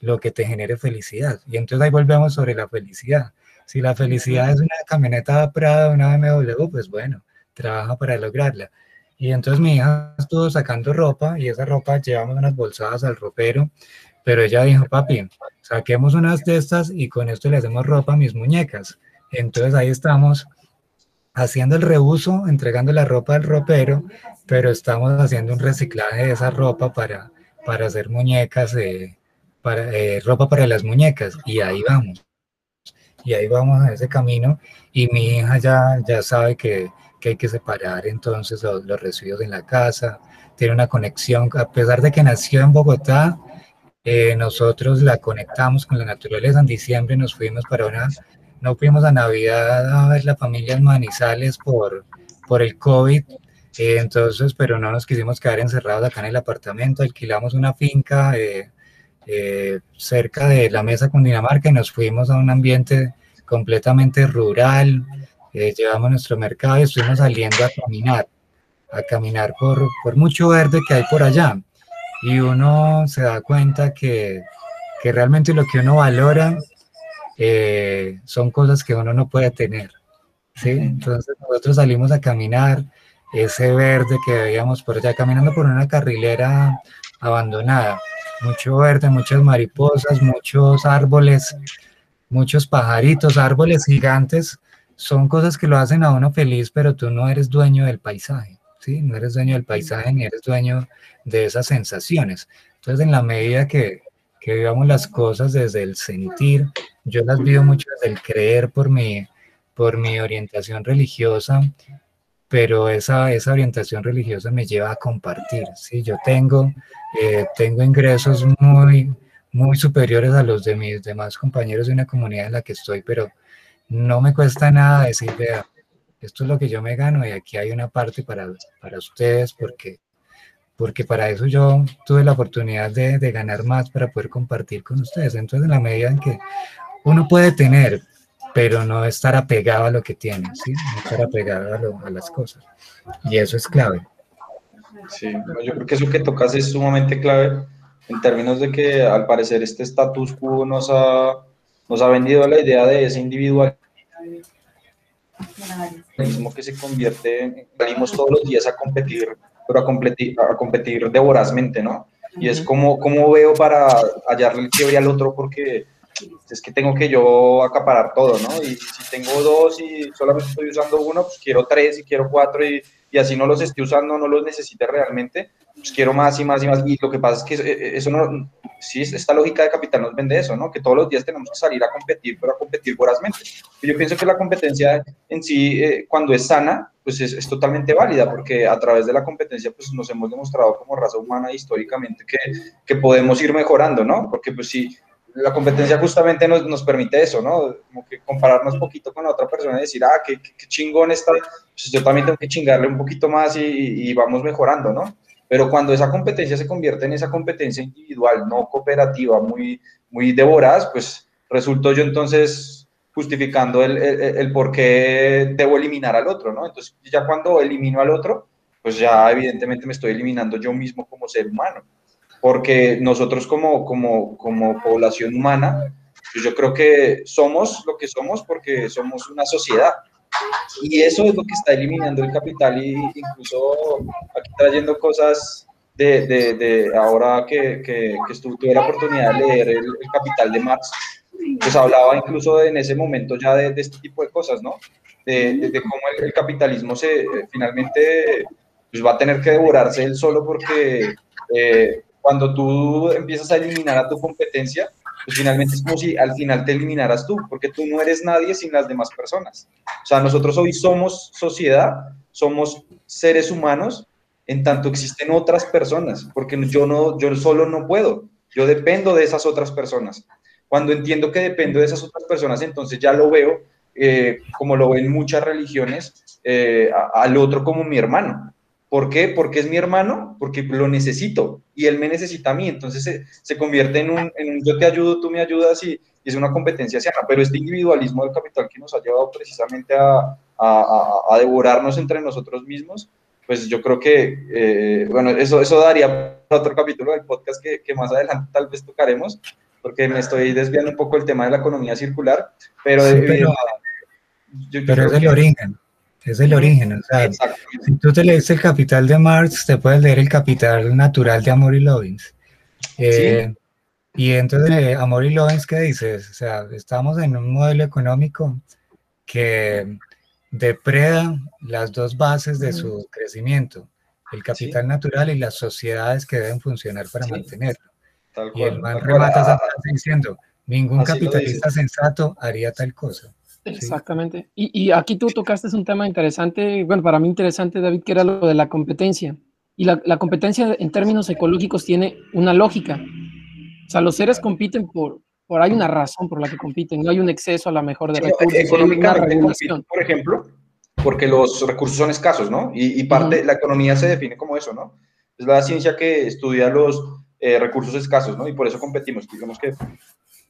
S3: lo que te genere felicidad. Y entonces ahí volvemos sobre la felicidad. Si la felicidad es una camioneta Prada, una BMW, pues bueno, trabaja para lograrla. Y entonces mi hija estuvo sacando ropa y esa ropa llevamos unas bolsadas al ropero, pero ella dijo, papi, saquemos unas de estas y con esto le hacemos ropa a mis muñecas. Entonces ahí estamos haciendo el reuso, entregando la ropa al ropero, pero estamos haciendo un reciclaje de esa ropa para, para hacer muñecas de, para, eh, ropa para las muñecas y ahí vamos. Y ahí vamos a ese camino y mi hija ya, ya sabe que, que hay que separar entonces los, los, residuos en la casa, tiene una conexión, a pesar de que nació en Bogotá, eh, nosotros la conectamos con la naturaleza, en diciembre nos fuimos para una, no fuimos a Navidad a ver la familia en Manizales por, por el COVID, eh, entonces, pero no nos quisimos quedar encerrados acá en el apartamento, alquilamos una finca, eh, eh, cerca de la mesa con Dinamarca y nos fuimos a un ambiente completamente rural, eh, llevamos nuestro mercado y estuvimos saliendo a caminar, a caminar por, por mucho verde que hay por allá. Y uno se da cuenta que, que realmente lo que uno valora eh, son cosas que uno no puede tener. ¿sí? Entonces nosotros salimos a caminar, ese verde que veíamos por allá, caminando por una carrilera abandonada mucho verde, muchas mariposas, muchos árboles, muchos pajaritos, árboles gigantes, son cosas que lo hacen a uno feliz, pero tú no eres dueño del paisaje, ¿sí? No eres dueño del paisaje ni eres dueño de esas sensaciones. Entonces, en la medida que, que vivamos las cosas desde el sentir, yo las vivo mucho desde el creer por mi, por mi orientación religiosa, pero esa, esa orientación religiosa me lleva a compartir, ¿sí? Yo tengo, eh, tengo ingresos muy, muy superiores a los de mis demás compañeros de una comunidad en la que estoy, pero no me cuesta nada decir, vea, esto es lo que yo me gano y aquí hay una parte para, para ustedes porque, porque para eso yo tuve la oportunidad de, de ganar más para poder compartir con ustedes. Entonces, en la medida en que uno puede tener, pero no estar apegado a lo que tiene, ¿sí? no estar apegado a, las cosas. Y eso es clave.
S4: Sí, yo creo que eso que tocas es sumamente clave en términos de que al parecer este status quo nos ha, nos ha vendido la idea de ese individual mismo que se convierte salimos todos los días a competir, pero a competir, a competir de vorazmente, ¿no? Y es como, como veo para hallarle el quiebre al otro porque es que tengo que yo acaparar todo, ¿no? Y si tengo dos y solamente estoy usando uno, pues quiero tres y quiero cuatro y, y así no los esté usando, no los necesite realmente, pues quiero más y más y más. Y lo que pasa es que eh, eh, eso no, sí, esta lógica de capital nos vende eso, ¿no? Que todos los días tenemos que salir a competir, pero a competir vorazmente. Yo pienso que la competencia en sí, eh, cuando es sana, pues es, es, totalmente válida, porque a través de la competencia, pues nos hemos demostrado como raza humana históricamente que, que podemos ir mejorando, ¿no? Porque pues si la competencia justamente nos, nos, permite eso, ¿no? Como que compararnos un poquito con la otra persona y decir, ah, qué, qué, chingón está, pues yo también tengo que chingarle un poquito más y, y, vamos mejorando, ¿no? Pero cuando esa competencia se convierte en esa competencia individual, no cooperativa, muy, muy devoraz, pues resulto yo entonces justificando el, el, el, por qué debo eliminar al otro, ¿no? Entonces ya cuando elimino al otro, pues ya evidentemente me estoy eliminando yo mismo como ser humano porque nosotros como, como, como población humana, pues yo creo que somos lo que somos porque somos una sociedad. Y eso es lo que está eliminando el capital y incluso aquí trayendo cosas de, de, de ahora que, que, que estuve, tuve la oportunidad de leer el, el, Capital de Marx, pues hablaba incluso en ese momento ya de, de este tipo de cosas, ¿no? De, cómo el, el, capitalismo se eh, finalmente pues va a tener que devorarse él solo porque eh, cuando tú empiezas a eliminar a tu competencia, finalmente es como si al final te eliminaras tú, porque tú no eres nadie sin las demás personas. O sea, nosotros hoy somos sociedad, somos seres humanos, en tanto existen otras personas, porque yo, no, yo solo no puedo, yo dependo de esas otras personas. Cuando entiendo que dependo de esas otras personas, entonces ya lo veo, eh, como lo ven muchas religiones, eh, al otro como mi hermano. ¿Por qué? Porque es mi hermano, porque lo necesito y él me necesita a mí. Entonces se, se convierte en un, en un, yo te ayudo, tú me ayudas y, y, es una competencia sana. Pero este individualismo del capital que nos ha llevado precisamente a, a, a, devorarnos entre nosotros mismos, pues yo creo que, eh, bueno, eso, eso daría para otro capítulo del podcast que, que, más adelante tal vez tocaremos, porque me estoy desviando un poco el tema de la economía circular, pero...
S3: Sí, pero, yo, yo pero es el origen es el origen. O sea, si tú te lees el Capital de Marx, te puedes leer el Capital Natural de Amory Lovins. Eh, sí. Y entonces, eh, Amory Lovins, ¿qué dices? O sea, estamos en un modelo económico que depreda las dos bases de su crecimiento, el capital sí. natural y las sociedades que deben funcionar para sí. mantenerlo. Tal y el man remata esa frase diciendo, ningún Así capitalista sensato haría tal cosa.
S2: Exactamente. Y, y, aquí tú tocaste un tema interesante, bueno, para mí interesante, David, que era lo de la competencia. Y la, la, competencia en términos ecológicos tiene una lógica. O sea, los seres compiten por, por hay una razón por la que compiten, no hay un exceso a la mejor de recursos.
S4: Económicamente compiten, por ejemplo, porque los recursos son escasos, ¿no? Y, y parte, uh -huh. la economía se define como eso, ¿no? Es la ciencia que estudia los eh, recursos escasos, ¿no? Y por eso competimos. Digamos que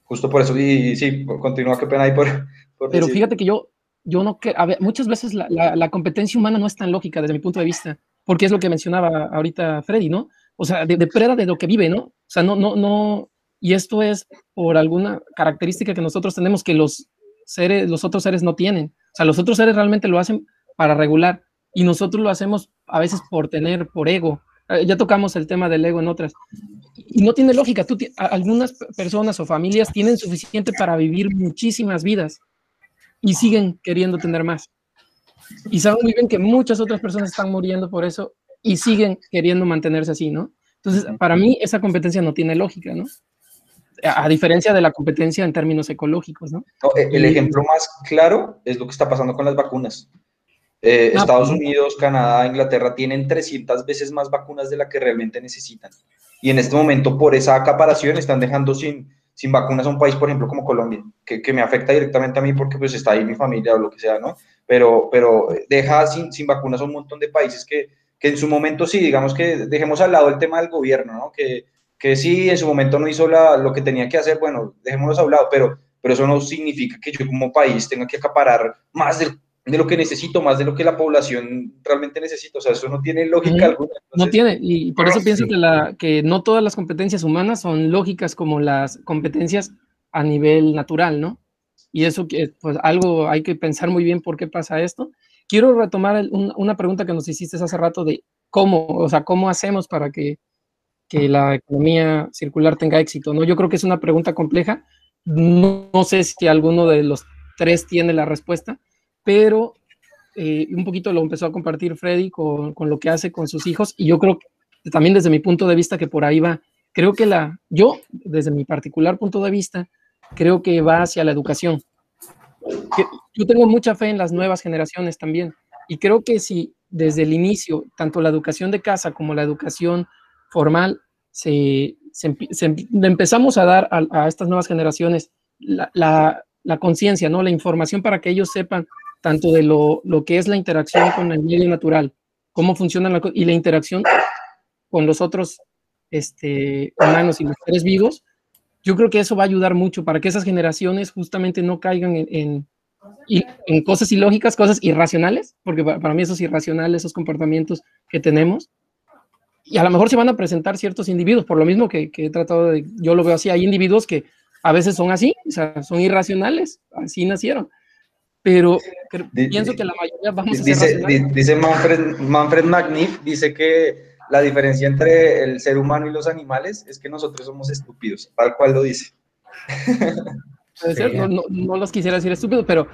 S4: justo por eso, y, y sí, continúa, qué pena ahí por,
S2: por Pero decir. fíjate que yo, yo no, que, a ver, muchas veces la, la, la, competencia humana no es tan lógica desde mi punto de vista, porque es lo que mencionaba ahorita Freddy, ¿no? O sea, de, depreda de lo que vive, ¿no? O sea, no, no, no, y esto es por alguna característica que nosotros tenemos que los seres, los otros seres no tienen. O sea, los otros seres realmente lo hacen para regular y nosotros lo hacemos a veces por tener, por ego. Eh, ya tocamos el tema del ego en otras. y no tiene lógica. Tú, algunas personas o familias tienen suficiente para vivir muchísimas vidas y siguen queriendo tener más. Y saben muy bien que muchas otras personas están muriendo por eso y siguen queriendo mantenerse así, ¿no? Entonces, para mí esa competencia no tiene lógica, ¿no? A, diferencia de la competencia en términos ecológicos, ¿no?
S4: E, el ejemplo más claro es lo que está pasando con las vacunas. Eh, ah, Estados pues, Unidos, Canadá, Inglaterra tienen 300 veces más vacunas de las que realmente necesitan. Y en este momento, por esa acaparación, están dejando sin, sin vacunas a un país, por ejemplo, como Colombia, que, que, me afecta directamente a mí porque pues está ahí mi familia o lo que sea, ¿no? Pero, pero deja sin, sin vacunas a un montón de países que, que en su momento sí, digamos que dejemos al lado el tema del gobierno, ¿no? Que, que sí, en su momento no hizo la, lo que tenía que hacer, bueno, dejémoslo a un lado, pero, pero eso no significa que yo como país tenga que acaparar más del de lo que necesito, más de lo que la población realmente necesita. O sea, eso no tiene lógica alguna.
S2: no tiene, y por eso pienso que, la, que no todas las competencias humanas son lógicas como las competencias a nivel natural, ¿no? Y eso, pues algo hay que pensar muy bien por qué pasa esto. Quiero retomar una pregunta que nos hiciste hace rato de cómo, o sea, cómo hacemos para que, que la economía circular tenga éxito, ¿no? Yo creo que es una pregunta compleja. No, no sé si alguno de los tres tiene la respuesta, pero eh, un poquito lo empezó a compartir Freddy con, con, lo que hace con sus hijos y yo creo que también desde mi punto de vista que por ahí va, creo que la, yo desde mi particular punto de vista, creo que va hacia la educación. yo tengo mucha fe en las nuevas generaciones también y creo que si desde el inicio, tanto la educación de casa como la educación formal, se, se, empezamos a dar a, a, estas nuevas generaciones la, la, la conciencia, ¿no? la información para que ellos sepan tanto de lo, lo, que es la interacción con el medio natural, cómo funciona la, y la interacción con los otros este, humanos y los seres vivos, yo creo que eso va a ayudar mucho para que esas generaciones justamente no caigan en, en, cosas ilógicas, cosas irracionales, porque para, mí eso es irracional, esos comportamientos que tenemos. Y a lo mejor se van a presentar ciertos individuos, por lo mismo que, que he tratado de, yo lo veo así, hay individuos que a veces son así, o sea, son irracionales, así nacieron pero, pienso que la mayoría vamos a
S4: ser dice, dice Manfred, Manfred Magnif, dice que la diferencia entre el ser humano y los animales es que nosotros somos estúpidos, tal cual lo dice.
S2: Puede ser, no, no, los quisiera decir estúpidos, pero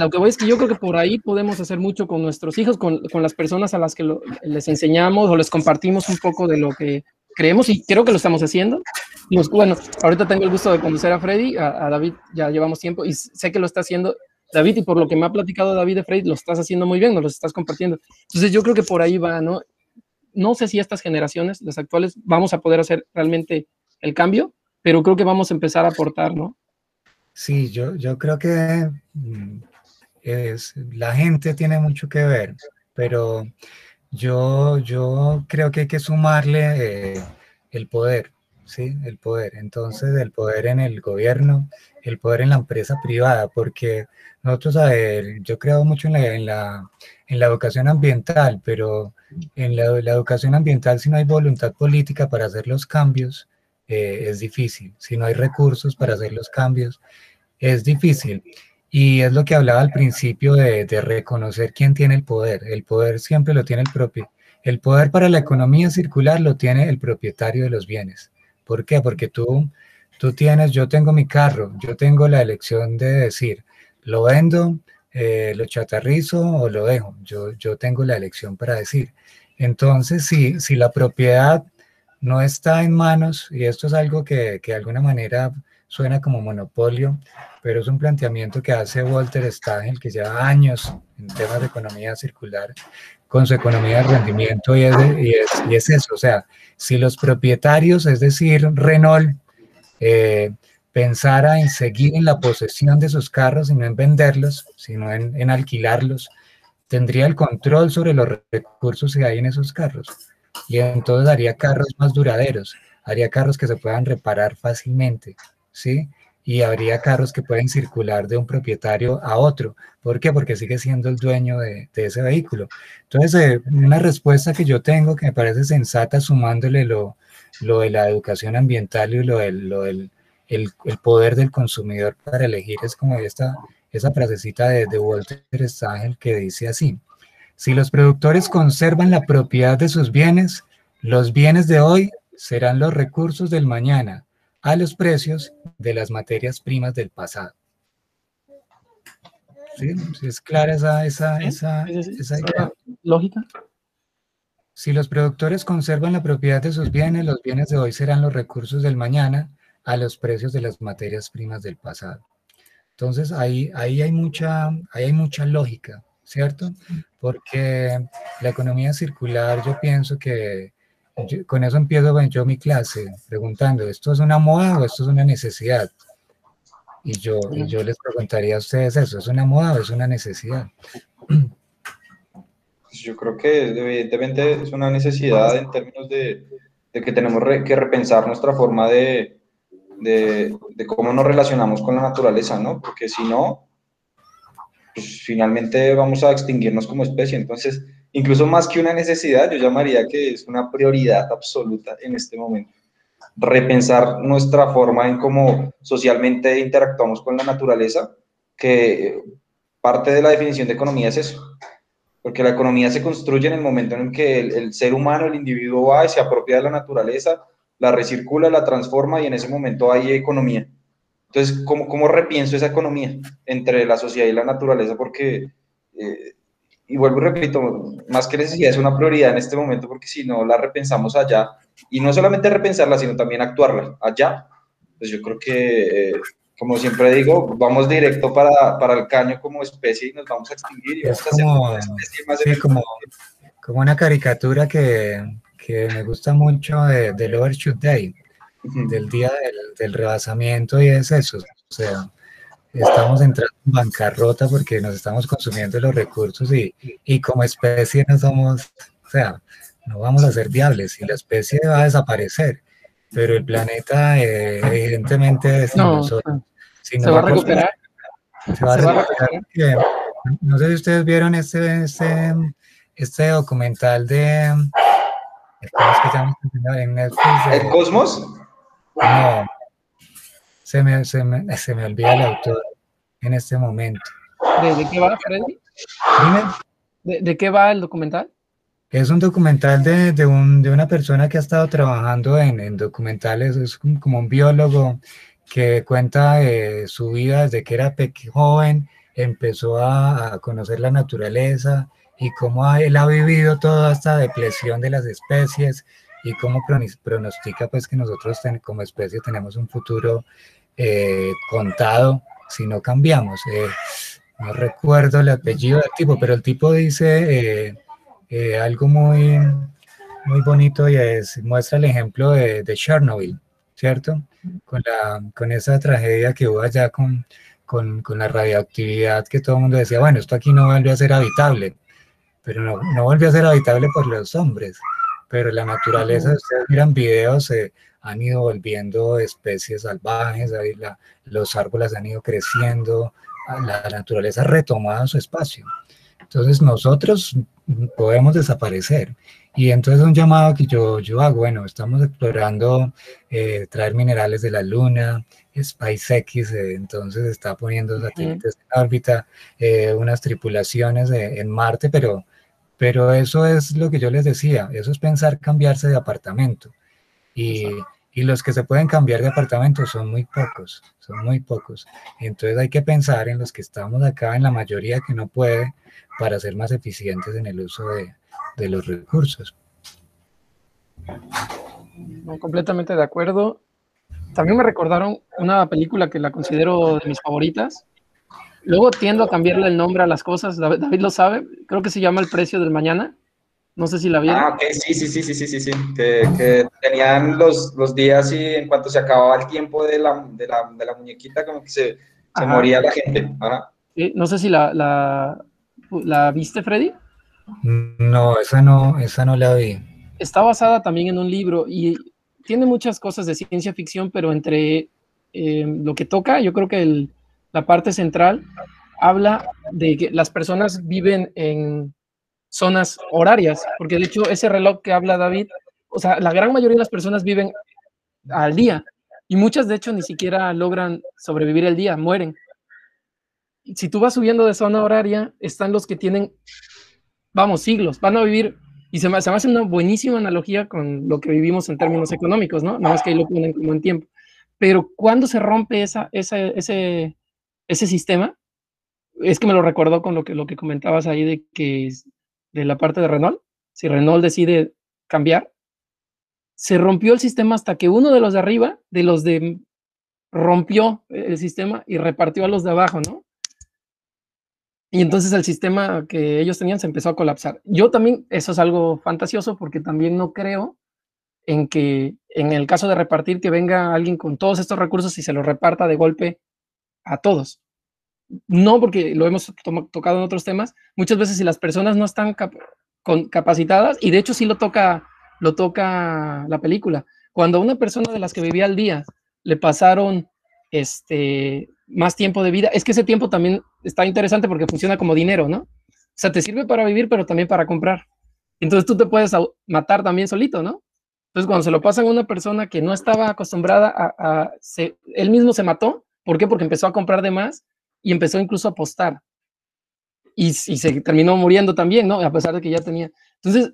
S2: lo que voy es que yo creo que por ahí podemos hacer mucho con nuestros hijos, con, con las personas a las que les enseñamos o les compartimos un poco de lo que creemos y creo que lo estamos haciendo. bueno, ahorita tengo el gusto de conocer a Freddy, a, a David ya llevamos tiempo y sé que lo está haciendo David, y por lo que me ha platicado David de Frey, lo estás haciendo muy bien, nos lo estás compartiendo. Entonces yo creo que por ahí va, ¿no? No sé si estas generaciones, las actuales, vamos a poder hacer realmente el cambio, pero creo que vamos a empezar a aportar, ¿no?
S3: Sí, yo, yo creo que mm, es, la gente tiene mucho que ver, pero yo, yo creo que hay que sumarle eh, el poder, ¿sí? El poder. Entonces, el poder en el gobierno, el poder en la empresa privada, porque nosotros, a ver, yo creo mucho en la, en la, en la educación ambiental, pero en la, la, educación ambiental, si no hay voluntad política para hacer los cambios, eh, es difícil. Si no hay recursos para hacer los cambios, es difícil. Y es lo que hablaba al principio de, de reconocer quién tiene el poder. El poder siempre lo tiene el propio. El poder para la economía circular lo tiene el propietario de los bienes. ¿Por qué? Porque tú, tú tienes, yo tengo mi carro, yo tengo la elección de decir, lo vendo, eh, lo chatarrizo o lo dejo. Yo, yo tengo la elección para decir. Entonces, si, si la propiedad no está en manos, y esto es algo que, que de alguna manera suena como monopolio, pero es un planteamiento que hace Walter Stagel, que lleva años en temas de economía circular, con su economía de rendimiento y es, y es, y es eso, o sea, si los propietarios, es decir, Renault, eh, pensara en seguir en la posesión de sus carros y no en venderlos, sino en, alquilarlos, tendría el control sobre los recursos que hay en esos carros. Y entonces haría carros más duraderos, haría carros que se puedan reparar fácilmente, ¿sí? y habría carros que pueden circular de un propietario a otro. ¿Por qué? Porque sigue siendo el dueño de, ese vehículo. Entonces, eh, una respuesta que yo tengo que me parece sensata sumándole lo, lo de la educación ambiental y lo lo del el, el, poder del consumidor para elegir es como esta, esa frasecita de, de Walter Stagel que dice así, si los productores conservan la propiedad de sus bienes, los bienes de hoy serán los recursos del mañana a los precios de las materias primas del pasado. ¿Sí? ¿Es clara esa, esa, esa, esa idea?
S2: ¿Lógica?
S3: Si los productores conservan la propiedad de sus bienes, los bienes de hoy serán los recursos del mañana a los precios de las materias primas del pasado. Entonces ahí, ahí, hay, mucha, ahí hay mucha lógica, ¿cierto? Porque la economía circular, yo pienso que con eso empiezo yo mi clase preguntando, ¿esto es una moda o esto es una necesidad? Y yo, y yo les preguntaría a ustedes eso, ¿es una moda o es una necesidad?
S4: Pues yo creo que evidentemente es una necesidad en términos de, de que tenemos que repensar nuestra forma de, de, cómo nos relacionamos con la naturaleza, ¿no? Porque si no, pues finalmente vamos a extinguirnos como especie. Entonces, incluso más que una necesidad, yo llamaría que es una prioridad absoluta en este momento. Repensar nuestra forma en cómo socialmente interactuamos con la naturaleza, que parte de la definición de economía es eso. Porque la economía se construye en el momento en que el, el ser humano, el individuo va y se apropia de la naturaleza, la recircula, la transforma y en ese momento hay economía. Entonces, ¿cómo, cómo repienso esa economía entre la sociedad y la naturaleza? Porque, eh, y vuelvo y repito, más que necesidad es una prioridad en este momento porque si no la repensamos allá, y no solamente repensarla, sino también actuarla allá, pues yo creo que, eh, como siempre digo, vamos directo para, para, el caño como especie y nos vamos a extinguir. Y vamos
S3: es como, a sí, como, como una caricatura que, que me gusta mucho de, del Overshoot Day, del día del, del, rebasamiento, y es eso. O sea, estamos entrando en bancarrota porque nos estamos consumiendo los recursos y, y como especie no somos, o sea, no vamos a ser viables y la especie va a desaparecer. Pero el planeta, eh, evidentemente,
S2: no, nosotros, si se, va a recuperar.
S3: Se va a recuperar. No sé si ustedes vieron este, este, este documental de
S4: ¿El Cosmos?
S3: No. Se me, se, me, se me olvida el autor en este momento.
S2: ¿De, qué va, Freddy? ¿De, ¿De, qué va el documental?
S3: Es un documental de, de, un, de una persona que ha estado trabajando en, en documentales, es como un biólogo que cuenta eh, su vida desde que era joven, empezó a, a conocer la naturaleza, y cómo él ha vivido toda esta depresión de las especies y cómo pronostica pues que nosotros como especie tenemos un futuro eh, contado si no cambiamos. Eh, no recuerdo el apellido del tipo, pero el tipo dice eh, algo muy, muy bonito y es, muestra el ejemplo de, de Chernobyl, ¿cierto? Con, la, con esa tragedia que hubo allá con, con, con la radioactividad que todo el mundo decía, bueno, esto aquí no vuelve a ser habitable pero no, no volvió a ser habitable por los hombres. Pero la naturaleza, ustedes miran videos, se han ido volviendo especies salvajes, ahí la, los árboles han ido creciendo, la naturaleza ha retomado su espacio. Entonces nosotros podemos desaparecer. Y entonces un llamado que yo, yo hago, bueno, estamos explorando eh, traer minerales de la Luna, SpaceX, eh, entonces está poniendo satélites en órbita, eh, unas tripulaciones en Marte, pero pero eso es lo que yo les decía, eso es pensar cambiarse de apartamento. Y, y, los que se pueden cambiar de apartamento son muy pocos, son muy pocos. Entonces hay que pensar en los que estamos acá, en la mayoría que no puede, para ser más eficientes en el uso de, de los recursos.
S2: completamente de acuerdo. También me recordaron una película que la considero de mis favoritas, Luego tiendo a cambiarle el nombre a las cosas, David, lo sabe, creo que se llama El Precio del Mañana. No sé si la vieron.
S4: Ah, ok, sí, sí, sí, sí, sí, sí, sí. Que, que tenían los, los, días y en cuanto se acababa el tiempo de la, de la, de la muñequita, como que se, se moría la gente.
S2: Sí, no sé si la, la, la, viste, Freddy.
S3: No, esa no, esa no la vi.
S2: Está basada también en un libro y tiene muchas cosas de ciencia ficción, pero entre eh, lo que toca, yo creo que el, la parte central, habla de que las personas viven en zonas horarias, porque de hecho ese reloj que habla David, o sea, la gran mayoría de las personas viven al día y muchas de hecho ni siquiera logran sobrevivir el día, mueren. Si tú vas subiendo de zona horaria, están los que tienen, vamos, siglos, van a vivir Y se me, se me, hace una buenísima analogía con lo que vivimos en términos económicos, ¿no? Nada más que ahí lo ponen como en tiempo. Pero cuando se rompe esa, esa, ese, ese sistema, es que me lo recordó con lo que, lo que comentabas ahí de que de la parte de Renault, si Renault decide cambiar, se rompió el sistema hasta que uno de los de arriba, de los de rompió el sistema y repartió a los de abajo, ¿no? Y entonces el sistema que ellos tenían se empezó a colapsar. Yo también, eso es algo fantasioso porque también no creo en que en el caso de repartir que venga alguien con todos estos recursos y se los reparta de golpe a todos. No, porque lo hemos tocado en otros temas. Muchas veces si las personas no están capacitadas, y de hecho sí lo toca, lo toca la película, cuando a una persona de las que vivía al día le pasaron este, más tiempo de vida, es que ese tiempo también está interesante porque funciona como dinero, ¿no? O sea, te sirve para vivir, pero también para comprar. Entonces tú te puedes matar también solito, ¿no? Entonces cuando se lo pasan a una persona que no estaba acostumbrada a él mismo se mató, ¿por qué? Porque empezó a comprar de más y empezó incluso a apostar. Y, y, se terminó muriendo también, ¿no? A pesar de que ya tenía. Entonces,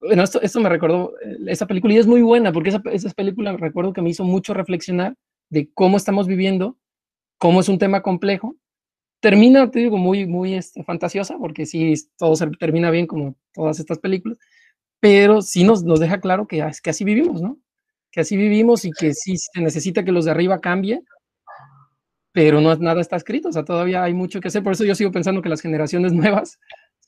S2: bueno, esto, esto me recordó eh, esa película y es muy buena porque esa, esa película recuerdo que me hizo mucho reflexionar de cómo estamos viviendo, cómo es un tema complejo. Termina, te digo, muy, muy este, fantasiosa porque sí, todo se termina bien como todas estas películas, pero sí nos, nos deja claro que, que así vivimos, ¿no? Que así vivimos y que sí se necesita que los de arriba cambien pero no nada está escrito, o sea, todavía hay mucho que hacer, por eso yo sigo pensando que las generaciones nuevas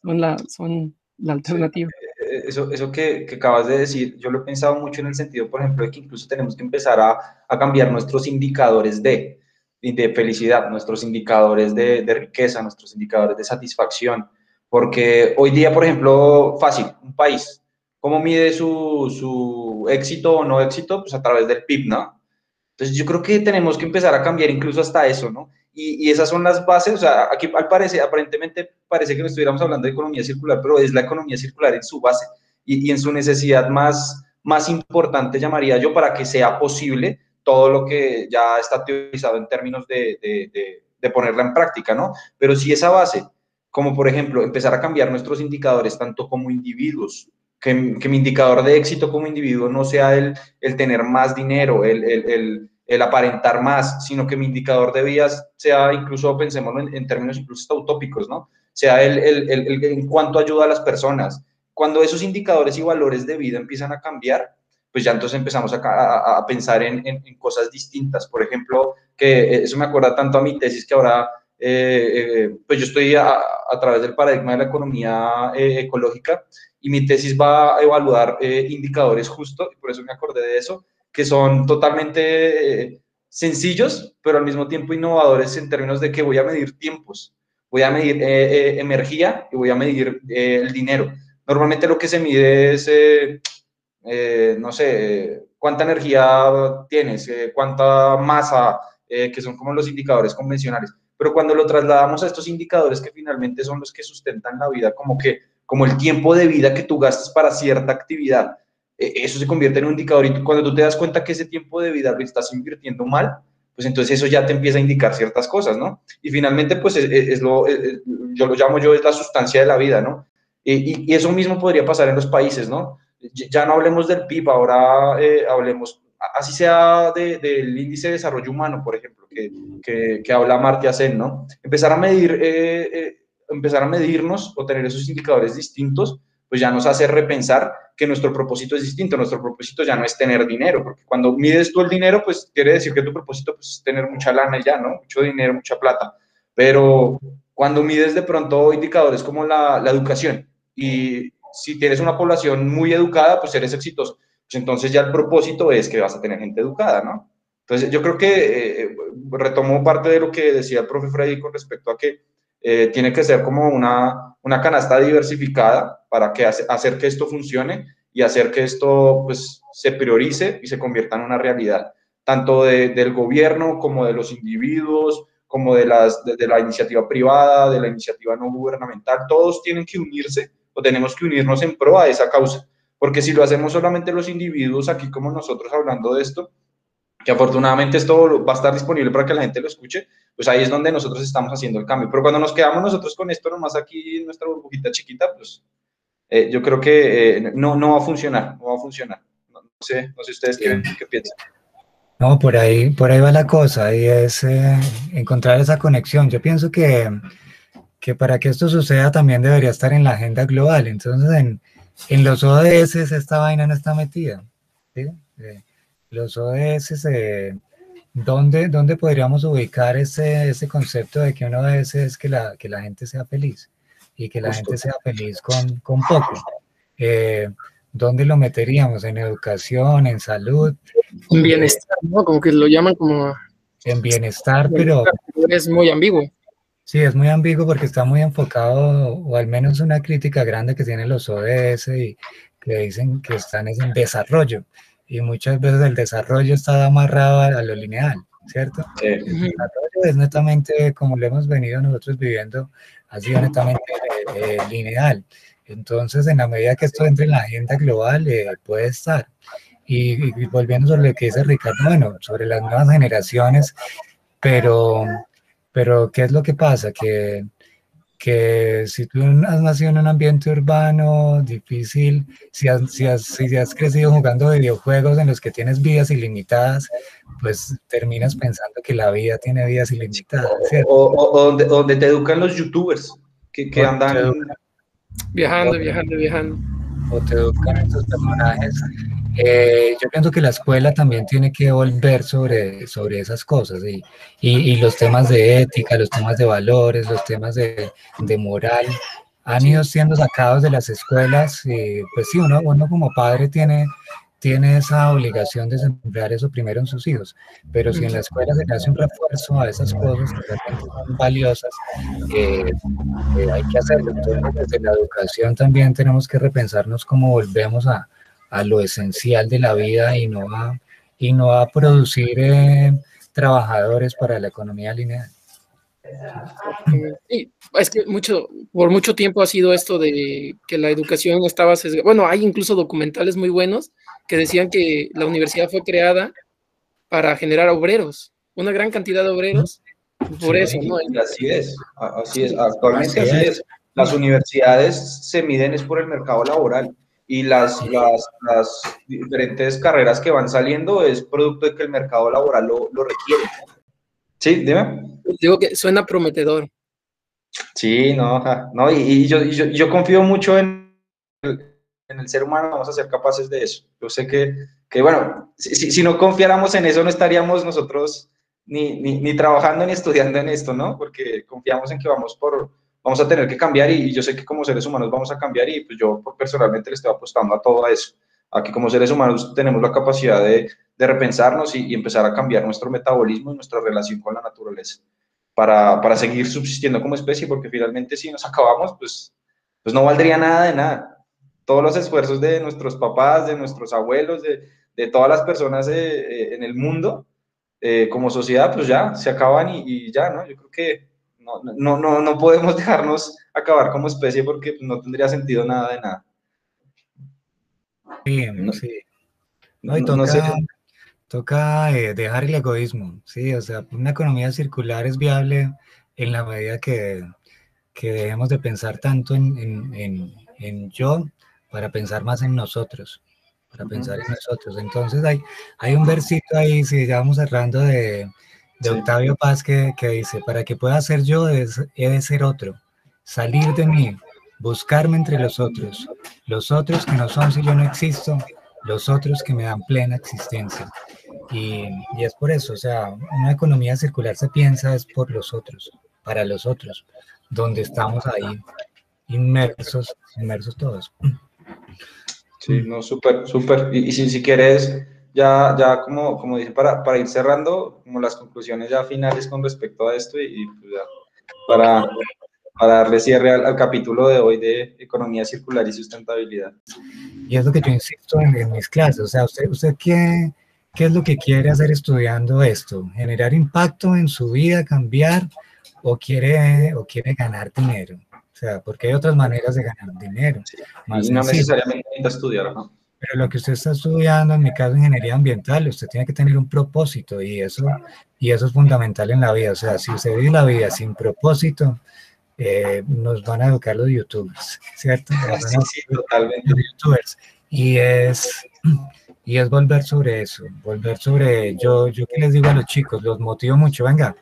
S2: son la, son la alternativa.
S4: Eh, eso, eso que, que, acabas de decir, yo lo he pensado mucho en el sentido, por ejemplo, de que incluso tenemos que empezar a, a cambiar nuestros indicadores de, de felicidad, nuestros indicadores de, de riqueza, nuestros indicadores de satisfacción, porque hoy día, por ejemplo, fácil, un país, ¿cómo mide su, su éxito o no éxito? Pues a través del PIB, ¿no? Entonces yo creo que tenemos que empezar a cambiar incluso hasta eso, ¿no? Y, y, esas son las bases, o sea, aquí al parecer, aparentemente parece que no estuviéramos hablando de economía circular, pero es la economía circular en su base y, y, en su necesidad más, más importante, llamaría yo, para que sea posible todo lo que ya está teorizado en términos de, de, de, de ponerla en práctica, ¿no? Pero si esa base, como por ejemplo empezar a cambiar nuestros indicadores tanto como individuos, que, mi indicador de éxito como individuo no sea el, el tener más dinero, el, el, el, aparentar más, sino que mi indicador de vías sea incluso, pensémoslo en, en términos incluso utópicos, ¿no? Sea el, el, en cuanto ayuda a las personas. Cuando esos indicadores y valores de vida empiezan a cambiar, pues ya entonces empezamos a, a, a pensar en, en, en, cosas distintas. Por ejemplo, que eso me acuerda tanto a mi tesis que ahora, eh, eh, pues yo estoy a, a, través del paradigma de la economía eh, ecológica y mi tesis va a evaluar eh, indicadores justo, y por eso me acordé de eso, que son totalmente eh, sencillos, pero al mismo tiempo innovadores en términos de que voy a medir tiempos, voy a medir eh, energía y voy a medir el dinero. Normalmente lo que se mide es, no sé, cuánta energía tienes, cuánta masa, que son como los indicadores convencionales. Pero cuando lo trasladamos a estos indicadores que finalmente son los que sustentan la vida, como que como el tiempo de vida que tú gastas para cierta actividad, e, eso se convierte en un indicador y cuando tú te das cuenta que ese tiempo de vida lo estás invirtiendo mal, pues entonces eso ya te empieza a indicar ciertas cosas, ¿no? Y finalmente, pues es, es lo, es, yo lo llamo yo, es la sustancia de la vida, ¿no? Y, y, eso mismo podría pasar en los países, ¿no? Ya no hablemos del PIB, ahora eh, hablemos, así sea de, del índice de desarrollo humano, por ejemplo, que, que, que habla Martia Sen, ¿no? Empezar a medir eh, eh, empezar a medirnos o tener esos indicadores distintos, pues ya nos hace repensar que nuestro propósito es distinto. Nuestro propósito ya no es tener dinero, porque cuando mides tú el dinero, pues quiere decir que tu propósito pues, es tener mucha lana ya, ¿no? Mucho dinero, mucha plata. Pero cuando mides de pronto indicadores como la, la educación y si tienes una población muy educada, pues eres exitoso. Pues entonces ya el propósito es que vas a tener gente educada, ¿no? Entonces yo creo que eh, retomo parte de lo que decía el profe Freddy con respecto a que eh, tiene que ser como una, una canasta diversificada para que hacer que esto funcione y hacer que esto pues, se priorice y se convierta en una realidad, tanto de, del gobierno como de los individuos, como de, las, de, de la iniciativa privada, de la iniciativa no gubernamental, todos tienen que unirse o tenemos que unirnos en pro a esa causa, porque si lo hacemos solamente los individuos, aquí como nosotros hablando de esto, que afortunadamente esto va a estar disponible para que la gente lo escuche, pues ahí es donde nosotros estamos haciendo el cambio. Pero cuando nos quedamos nosotros con esto nomás aquí en nuestra burbujita chiquita, pues eh, yo creo que eh, no, no va a funcionar, no va a funcionar. No, sé, no sé ustedes qué, qué, piensan.
S3: No, por ahí, por ahí va la cosa, y es eh, encontrar esa conexión. Yo pienso que, que para que esto suceda también debería estar en la agenda global. Entonces, en, en los ODS esta vaina no está metida. ¿sí? Los ODS, ¿dónde, ¿dónde, podríamos ubicar ese, ese, concepto de que un ODS es que la, que la gente sea feliz y que la gente sea feliz con, con poco? Eh, ¿Dónde lo meteríamos? ¿En educación, en salud?
S2: En bienestar, ¿no? Como que lo llaman como...
S3: En bienestar, pero...
S2: Es muy ambiguo.
S3: Sí, es muy ambiguo porque está muy enfocado, o al menos una crítica grande que tienen los ODS y que dicen que están en desarrollo y muchas veces el desarrollo está amarrado a, lo lineal, ¿cierto? El desarrollo es netamente, como lo hemos venido nosotros viviendo, ha sido netamente eh, eh, lineal. Entonces, en la medida que esto entre en la agenda global, eh, puede estar. Y, y, volviendo sobre lo que dice Ricardo, bueno, sobre las nuevas generaciones, pero, pero ¿qué es lo que pasa? Que que si tú has nacido en un ambiente urbano difícil, si has, si has, si has crecido jugando videojuegos en los que tienes vidas ilimitadas, pues terminas pensando que la vida tiene vidas ilimitadas.
S4: O, o, donde, donde, te educan los youtubers que, que andan
S2: viajando, viajando, viajando.
S3: O te educan estos personajes eh, yo pienso que la escuela también tiene que volver sobre, sobre esas cosas y, y, los temas de ética, los temas de valores, los temas de, de moral han ido siendo sacados de las escuelas y pues sí, uno, uno como padre tiene, tiene esa obligación de sembrar eso primero en sus hijos, pero si en la escuela se le hace un refuerzo a esas cosas que realmente son valiosas, eh, eh, hay que hacerlo. Entonces, desde la educación también tenemos que repensarnos cómo volvemos a, a lo esencial de la vida y no a, y no a producir eh, trabajadores para la economía lineal.
S2: Sí, es que mucho, por mucho tiempo ha sido esto de que la educación estaba sesgada. Bueno, hay incluso documentales muy buenos que decían que la universidad fue creada para generar obreros, una gran cantidad de obreros. Por eso, ¿no?
S4: Así es, así es, actualmente así es. Las universidades se miden es por el mercado laboral y las, las, las, diferentes carreras que van saliendo es producto de que el mercado laboral lo, lo requiere. Sí, dime.
S2: Digo que suena prometedor.
S4: Sí, no, no y, y, yo, yo, yo, confío mucho en el, en el, ser humano, vamos a ser capaces de eso. Yo sé que, que bueno, si, si, no confiáramos en eso, no estaríamos nosotros ni, ni, ni trabajando ni estudiando en esto, ¿no? Porque confiamos en que vamos por, vamos a tener que cambiar y, yo sé que como seres humanos vamos a cambiar y pues yo personalmente le estoy apostando a todo eso, a que como seres humanos tenemos la capacidad de, de repensarnos y, empezar a cambiar nuestro metabolismo y nuestra relación con la naturaleza para, para, seguir subsistiendo como especie, porque finalmente si nos acabamos, pues, pues no valdría nada de nada. Todos los esfuerzos de nuestros papás, de nuestros abuelos, de, de todas las personas eh, eh, en el mundo, eh, como sociedad, pues ya se acaban y, y ya, ¿no? Yo creo que no, no, no, podemos dejarnos acabar como especie porque no tendría sentido nada de nada.
S3: Sí, sí. No, toca, toca eh, dejar el egoísmo, sí, o sea, una economía circular es viable en la medida que, que dejemos de pensar tanto en, en, en, yo para pensar más en nosotros, para pensar en nosotros. Entonces hay, hay un versito ahí, si ya vamos cerrando de, de Octavio Paz que, que, dice, para que pueda ser yo, he de ser otro, salir de mí, buscarme entre los otros, los otros que no son si yo no existo, los otros que me dan plena existencia. Y, y, es por eso, o sea, una economía circular se piensa es por los otros, para los otros, donde estamos ahí inmersos, inmersos todos.
S4: Sí, no, súper, súper. Y, y si, si quieres ya, ya como, como dije, para, para ir cerrando, como las conclusiones ya finales con respecto a esto y, pues para, para darle cierre al, capítulo de hoy de economía circular y sustentabilidad.
S3: Y es lo que yo insisto en, mis clases, o sea, ¿usted, usted qué, qué es lo que quiere hacer estudiando esto? ¿Generar impacto en su vida, cambiar o quiere, o quiere ganar dinero? O sea, porque hay otras maneras de ganar dinero.
S4: Más no necesariamente necesita estudiar, ¿no?
S3: Pero lo que usted está estudiando, en mi caso, ingeniería ambiental, usted tiene que tener un propósito y eso, y eso es fundamental en la vida. O sea, si usted vive la vida sin propósito, eh, nos van a educar los youtubers, ¿cierto?
S4: Sí, sí, totalmente.
S3: Los youtubers. Y es, y es volver sobre eso, volver sobre, yo, yo que les digo a los chicos, los motivo mucho, venga,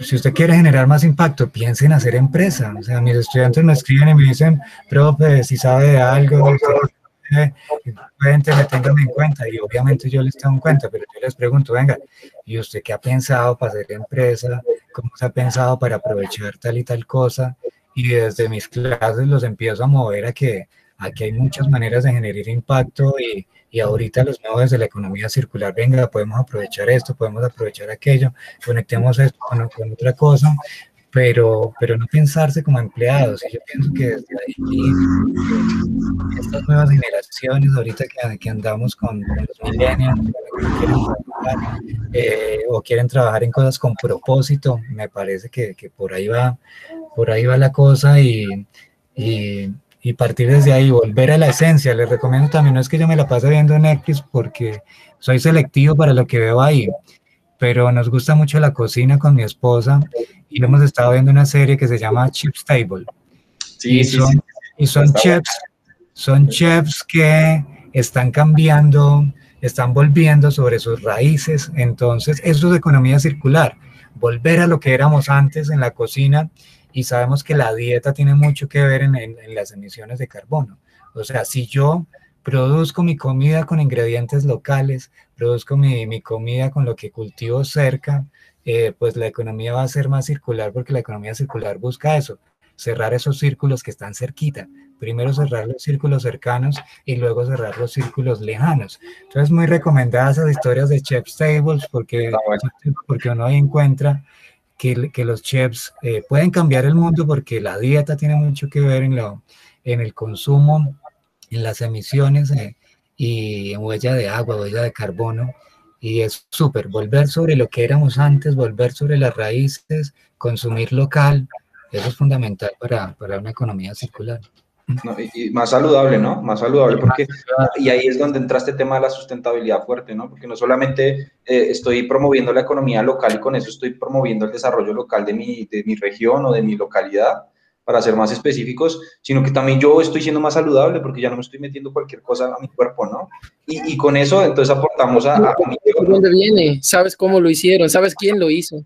S3: si usted quiere generar más impacto, piense en hacer empresa. O sea, mis estudiantes me escriben y me dicen, profe, si sabe de algo, me tengan en cuenta. Y obviamente yo les tengo en cuenta, pero yo les pregunto, venga, ¿y usted qué ha pensado para hacer empresa? ¿Cómo se ha pensado para aprovechar tal y tal cosa? Y desde mis clases los empiezo a mover a que aquí hay muchas maneras de generar impacto y, y ahorita los nuevos de la economía circular, venga, podemos aprovechar esto, podemos aprovechar aquello, conectemos esto con, con otra cosa, pero, pero no pensarse como empleados. Yo pienso que desde ahí, estas nuevas generaciones, ahorita que, que andamos con, los millennials, eh, o quieren trabajar en cosas con propósito, me parece que, que por ahí va, por ahí va la cosa y, y y partir desde ahí, volver a la esencia. Les recomiendo también, no es que yo me la pase viendo Netflix porque soy selectivo para lo que veo ahí, pero nos gusta mucho la cocina con mi esposa y hemos estado viendo una serie que se llama Chips Table. Sí, y son, y son chefs, son chefs que están cambiando, están volviendo sobre sus raíces. Entonces, eso es economía circular, volver a lo que éramos antes en la cocina y sabemos que la dieta tiene mucho que ver en, en, las emisiones de carbono. O sea, si yo produzco mi comida con ingredientes locales, produzco mi, mi comida con lo que cultivo cerca, eh, pues la economía va a ser más circular porque la economía circular busca eso, cerrar esos círculos que están cerquita. Primero cerrar los círculos cercanos y luego cerrar los círculos lejanos. Entonces, muy recomendadas esas historias de Chef's Tables porque, porque uno ahí encuentra que, que los chefs eh, pueden cambiar el mundo porque la dieta tiene mucho que ver en, lo, en el consumo, en las emisiones eh, y en huella de agua, huella de carbono. Y es súper, volver sobre lo que éramos antes, volver sobre las raíces, consumir local, eso es fundamental para, para una economía circular
S4: y, más saludable, ¿no? Más saludable porque, y ahí es donde entra este tema de la sustentabilidad fuerte, ¿no? Porque no solamente eh, estoy promoviendo la economía local y con eso estoy promoviendo el desarrollo local de mi, de mi región o de mi localidad, para ser más específicos, sino que también yo estoy siendo más saludable porque ya no me estoy metiendo cualquier cosa a mi cuerpo, ¿no? Y, y con eso entonces aportamos a... a
S2: ¿De dónde viene? ¿Sabes cómo lo hicieron? ¿Sabes quién lo hizo?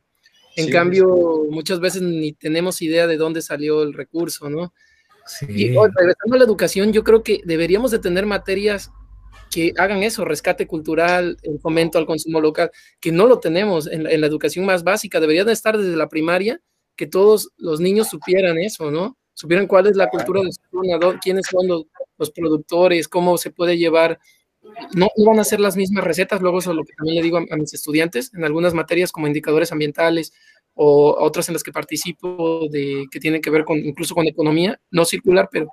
S2: En cambio, muchas veces ni tenemos idea de dónde salió el recurso, ¿no? Y regresando a la educación, yo creo que deberíamos de tener materias que hagan eso, rescate cultural, el fomento al consumo local, que no lo tenemos en la, educación más básica, deberían de estar desde la primaria, que todos los niños supieran eso, ¿no? Supieran cuál es la cultura de su zona, quiénes son los, productores, cómo se puede llevar. No, van a ser las mismas recetas, luego eso es lo que también le digo a mis estudiantes, en algunas materias como indicadores ambientales o otras en las que participo de, que tienen que ver con incluso con economía, no circular, pero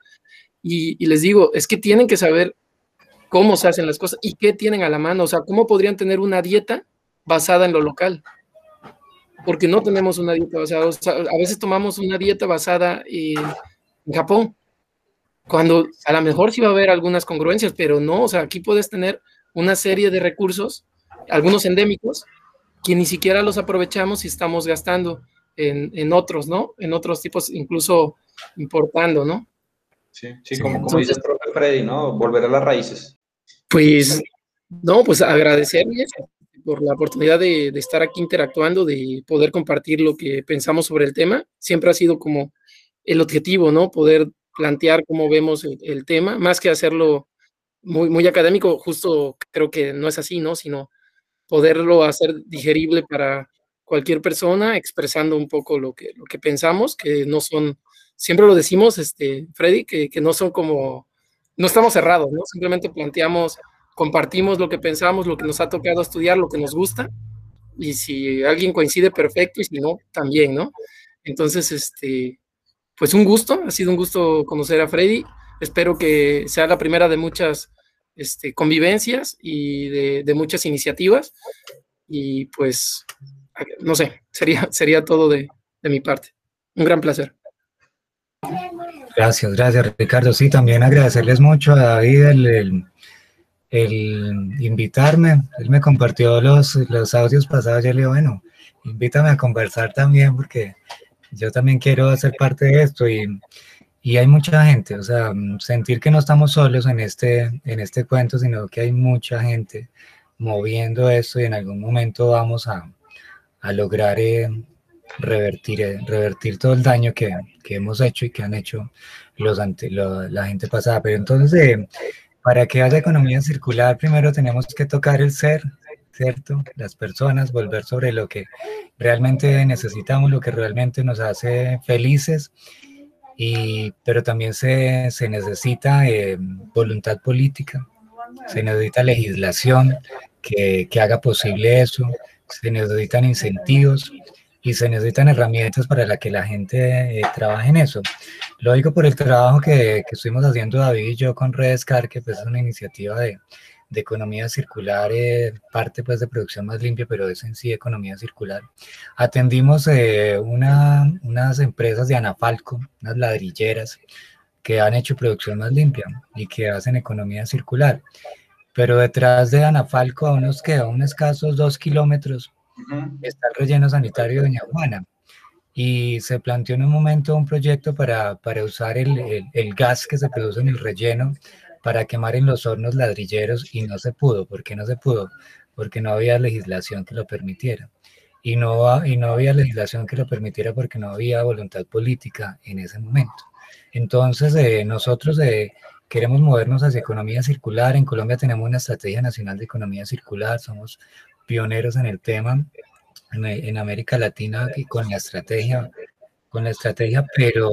S2: y, les digo, es que tienen que saber cómo se hacen las cosas y qué tienen a la mano, o sea, cómo podrían tener una dieta basada en lo local. Porque no tenemos una dieta basada, o sea, a veces tomamos una dieta basada en, en Japón, cuando a lo mejor sí va a haber algunas congruencias, pero no, o sea, aquí puedes tener una serie de recursos, algunos endémicos, que ni siquiera los aprovechamos y estamos gastando en, otros, ¿no? En otros tipos, incluso importando, ¿no?
S4: Sí, sí, como, dice el profe Freddy, ¿no? Volver a las raíces.
S2: Pues, no, pues agradecerles por la oportunidad de, estar aquí interactuando, de poder compartir lo que pensamos sobre el tema. Siempre ha sido como el objetivo, ¿no? Poder plantear cómo vemos el, tema, más que hacerlo muy, muy académico, justo creo que no es así, ¿no? Sino poderlo hacer digerible para cualquier persona, expresando un poco lo que, lo que pensamos, que no son, siempre lo decimos, este, Freddy, que no son como, no estamos cerrados, ¿no? Simplemente planteamos, compartimos lo que pensamos, lo que nos ha tocado estudiar, lo que nos gusta, y si alguien coincide, perfecto, y si no, también, ¿no? Entonces, este, pues un gusto, ha sido un gusto conocer a Freddy, espero que sea la primera de muchas este, convivencias y de, muchas iniciativas. Y pues, no sé, sería, sería todo de, mi parte. Un gran placer.
S3: Gracias, gracias Ricardo. Sí, también agradecerles mucho a David el, invitarme. Él me compartió los, los audios pasados. Yo le digo, bueno, invítame a conversar también porque yo también quiero hacer parte de esto y, y hay mucha gente, o sea, sentir que no estamos solos en este, en este cuento, sino que hay mucha gente moviendo esto y en algún momento vamos a, a lograr eh, revertir, eh, revertir todo el daño que, que, hemos hecho y que han hecho los ante, la gente pasada. Pero entonces, eh, para que haya economía circular, primero tenemos que tocar el ser, ¿cierto? Las personas, volver sobre lo que realmente necesitamos, lo que realmente nos hace felices. Y, pero también se, se necesita voluntad política, se necesita legislación que, que haga posible eso, se necesitan incentivos y se necesitan herramientas para que la gente eh, trabaje en eso. Lo digo por el trabajo que, que, estuvimos haciendo David y yo con Redescar, que pues, es una iniciativa de, de economía circular, eh, parte pues de producción más limpia, pero es en sí economía circular. Atendimos eh, una, unas empresas de Anafalco, unas ladrilleras, que han hecho producción más limpia y que hacen economía circular pero detrás de Anafalco a unos que a unos escasos dos kilómetros está el relleno sanitario de Doña Juana. Y se planteó en un momento un proyecto para, para usar el, el, el, gas que se produce en el relleno para quemar en los hornos ladrilleros y no se pudo. ¿Por qué no se pudo? Porque no había legislación que lo permitiera. Y no, y no había legislación que lo permitiera porque no había voluntad política en ese momento. Entonces, eh, nosotros eh, queremos movernos hacia economía circular. En Colombia tenemos una estrategia nacional de economía circular, somos pioneros en el tema en, América Latina y con la estrategia, con la estrategia, pero,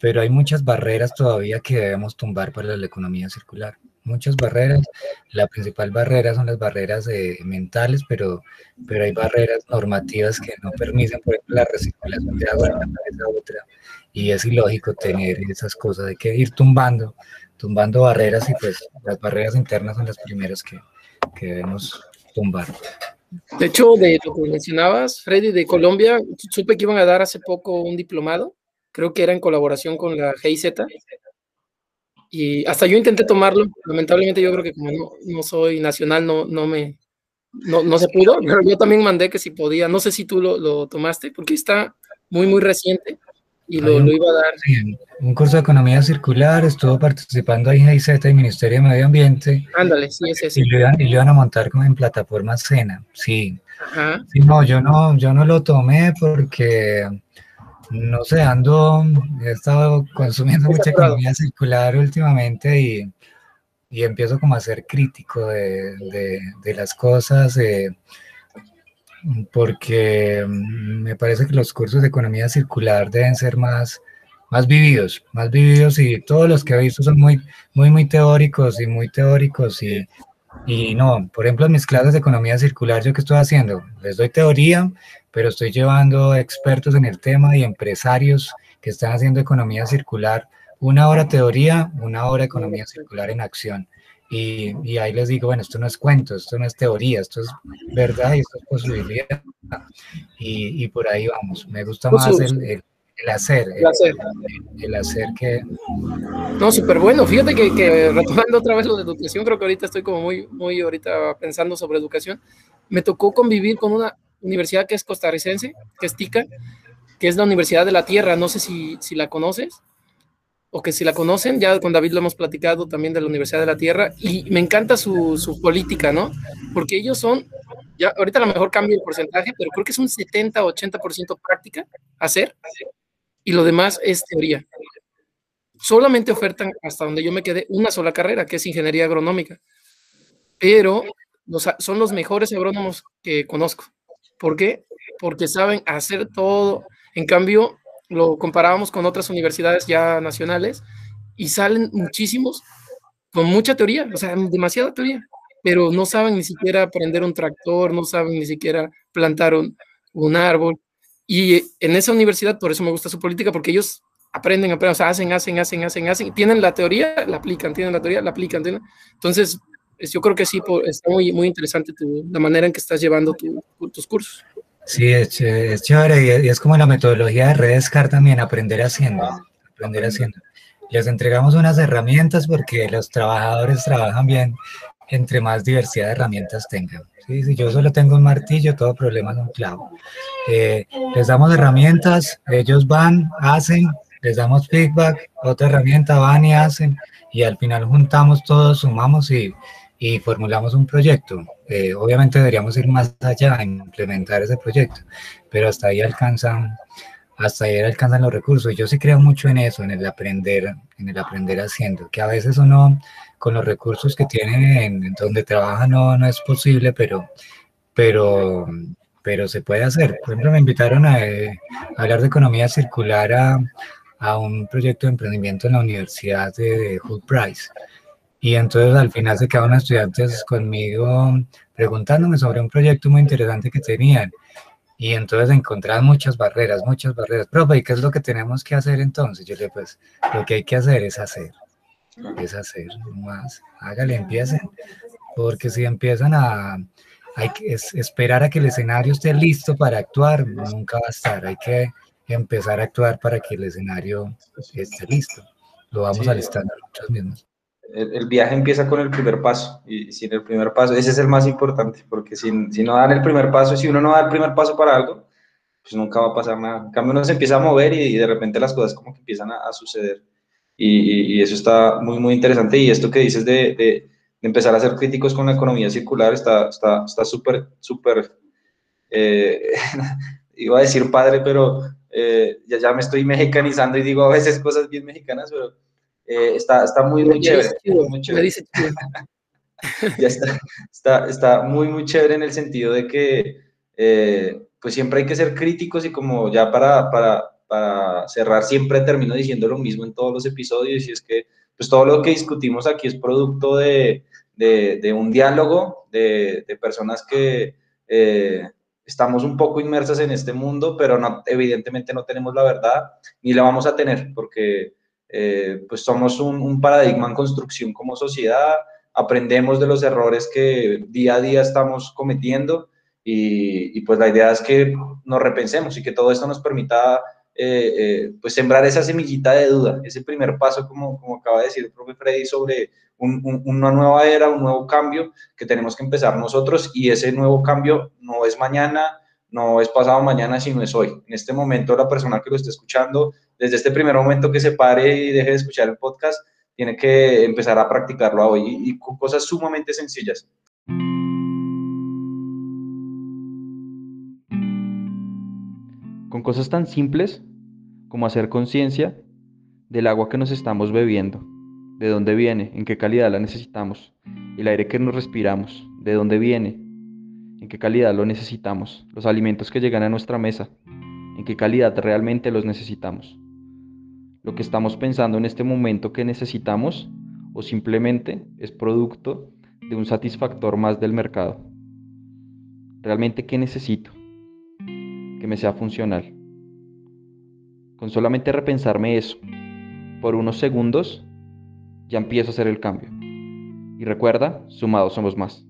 S3: pero hay muchas barreras todavía que debemos tumbar para la economía circular. Muchas barreras. La principal barrera son las barreras eh, mentales, pero, pero hay barreras normativas que no permiten, por ejemplo, la recirculación de agua en esa otra. Y es ilógico tener esas cosas, hay que ir tumbando tumbando barreras y pues las barreras internas son las primeras que, que debemos tumbar.
S2: De hecho, de lo que mencionabas, Freddy, de Colombia, supe que iban a dar hace poco un diplomado, creo que era en colaboración con la GIZ, y hasta yo intenté tomarlo, lamentablemente yo creo que como no, no soy nacional, no, no me, no, no, se pudo, pero yo también mandé que si podía, no sé si tú lo, lo tomaste, porque está muy, muy reciente, y lo, lo, iba a dar.
S3: un curso de economía circular, estuvo participando ahí GIZ y Ministerio de Medio Ambiente.
S2: Ándale, sí, es ese.
S3: Y lo iban, y lo iban a montar como en plataforma Cena, sí. Ajá. Sí, no, yo no, yo no lo tomé porque, no sé, ando, he estado consumiendo mucha economía circular últimamente y, y, empiezo como a ser crítico de, de, de las cosas. Eh, porque mm, me parece que los cursos de economía circular deben ser más, más vividos, más vividos y todos los que he visto son muy, muy, muy teóricos y muy teóricos y, y no, por ejemplo, en mis clases de economía circular, ¿yo qué estoy haciendo? Les doy teoría, pero estoy llevando expertos en el tema y empresarios que están haciendo economía circular, una hora teoría, una hora economía circular en acción. Y, y, ahí les digo, bueno, esto no es cuento, esto no es teoría, esto es verdad y esto es posibilidad. Y, y por ahí vamos. Me gusta más el, el, el hacer, el, hacer. el, hacer que...
S2: No, súper bueno. Fíjate que, que, retomando otra vez lo de educación, creo que ahorita estoy como muy, muy ahorita pensando sobre educación. Me tocó convivir con una universidad que es costarricense, que es TICA, que es la Universidad de la Tierra. No sé si, si la conoces o que si la conocen, ya con David lo hemos platicado también de la Universidad de la Tierra, y me encanta su, su política, ¿no? Porque ellos son, ya ahorita a lo mejor cambio el porcentaje, pero creo que es un 70-80% práctica hacer, y lo demás es teoría. Solamente ofertan, hasta donde yo me quedé, una sola carrera, que es ingeniería agronómica, pero son los mejores agrónomos que conozco. ¿Por qué? Porque saben hacer todo. En cambio, lo comparábamos con otras universidades ya nacionales y salen muchísimos con mucha teoría, o sea, demasiada teoría, pero no saben ni siquiera prender un tractor, no saben ni siquiera plantar un, árbol. Y en esa universidad, por eso me gusta su política, porque ellos aprenden, aprenden, o sea, hacen, hacen, hacen, hacen, hacen, tienen la teoría, la aplican, tienen la teoría, la aplican. Entonces, yo creo que sí, está muy, muy interesante tu, la manera en que estás llevando tu, tus cursos.
S3: Sí, es, es chévere y es como la metodología de Redescar también, aprender haciendo, aprender haciendo. Les entregamos unas herramientas porque los trabajadores trabajan bien entre más diversidad de herramientas tengan. Si yo solo tengo un martillo, todo problema es un clavo. Eh, les damos herramientas, ellos van, hacen, les damos feedback, otra herramienta, van y hacen, y al final juntamos todos, sumamos y, y formulamos un proyecto. Eh, obviamente deberíamos ir más allá a implementar ese proyecto, pero hasta ahí alcanzan, hasta ahí alcanzan los recursos. Yo sí creo mucho en eso, en el aprender, en el aprender haciendo, que a veces uno con los recursos que tiene en, donde trabaja no, no es posible, pero, pero, pero se puede hacer. Por ejemplo, me invitaron a, eh, hablar de economía circular a, a, un proyecto de emprendimiento en la Universidad de Hood Price. Y entonces al final se quedaron estudiantes conmigo preguntándome sobre un proyecto muy interesante que tenían. Y entonces encontraban muchas barreras, muchas barreras. Profe, ¿y qué es lo que tenemos que hacer entonces? Yo le dije, pues lo que hay que hacer es hacer. Es hacer más. Hágale, empiecen. Porque si empiezan a, hay que esperar a que el escenario esté listo para actuar, nunca va a estar. Hay que empezar a actuar para que el escenario esté listo. Lo vamos a listar nosotros mismos
S4: el, viaje empieza con el primer paso y sin el primer paso, ese es el más importante, porque si, si no dan el primer paso, si uno no da el primer paso para algo, pues nunca va a pasar nada. En cambio, uno se empieza a mover y, de repente las cosas como que empiezan a, suceder. Y, y, eso está muy, muy interesante. Y esto que dices de, de, empezar a ser críticos con la economía circular está súper, está, súper, eh, iba a decir padre, pero eh, ya, ya me estoy mexicanizando y digo a veces cosas bien mexicanas, pero eh, está, está muy, muy chévere. Muy chévere. ya está, está, está, muy, muy chévere en el sentido de que eh, pues siempre hay que ser críticos y como ya para, para, para, cerrar siempre termino diciendo lo mismo en todos los episodios y es que pues todo lo que discutimos aquí es producto de, de, de un diálogo de, de personas que eh, estamos un poco inmersas en este mundo, pero no, evidentemente no tenemos la verdad ni la vamos a tener porque eh, pues somos un, paradigma en construcción como sociedad, aprendemos de los errores que día a día estamos cometiendo y, pues la idea es que nos repensemos y que todo esto nos permita eh, eh, pues sembrar esa semillita de duda, ese primer paso, como, como acaba de decir el profe Freddy, sobre una nueva era, un nuevo cambio que tenemos que empezar nosotros y ese nuevo cambio no es mañana, no es pasado mañana, sino es hoy. En este momento la persona que lo esté escuchando desde este primer momento que se pare y deje de escuchar el podcast, tiene que empezar a practicarlo hoy y, con cosas sumamente sencillas.
S1: Con cosas tan simples como hacer conciencia del agua que nos estamos bebiendo, de dónde viene, en qué calidad la necesitamos, el aire que nos respiramos, de dónde viene, en qué calidad lo necesitamos, los alimentos que llegan a nuestra mesa, en qué calidad realmente los necesitamos lo que estamos pensando en este momento que necesitamos o simplemente es producto de un satisfactor más del mercado. ¿Realmente qué necesito? Que me sea funcional. Con solamente repensarme eso por unos segundos, ya empiezo a hacer el cambio. Y recuerda, sumados somos más.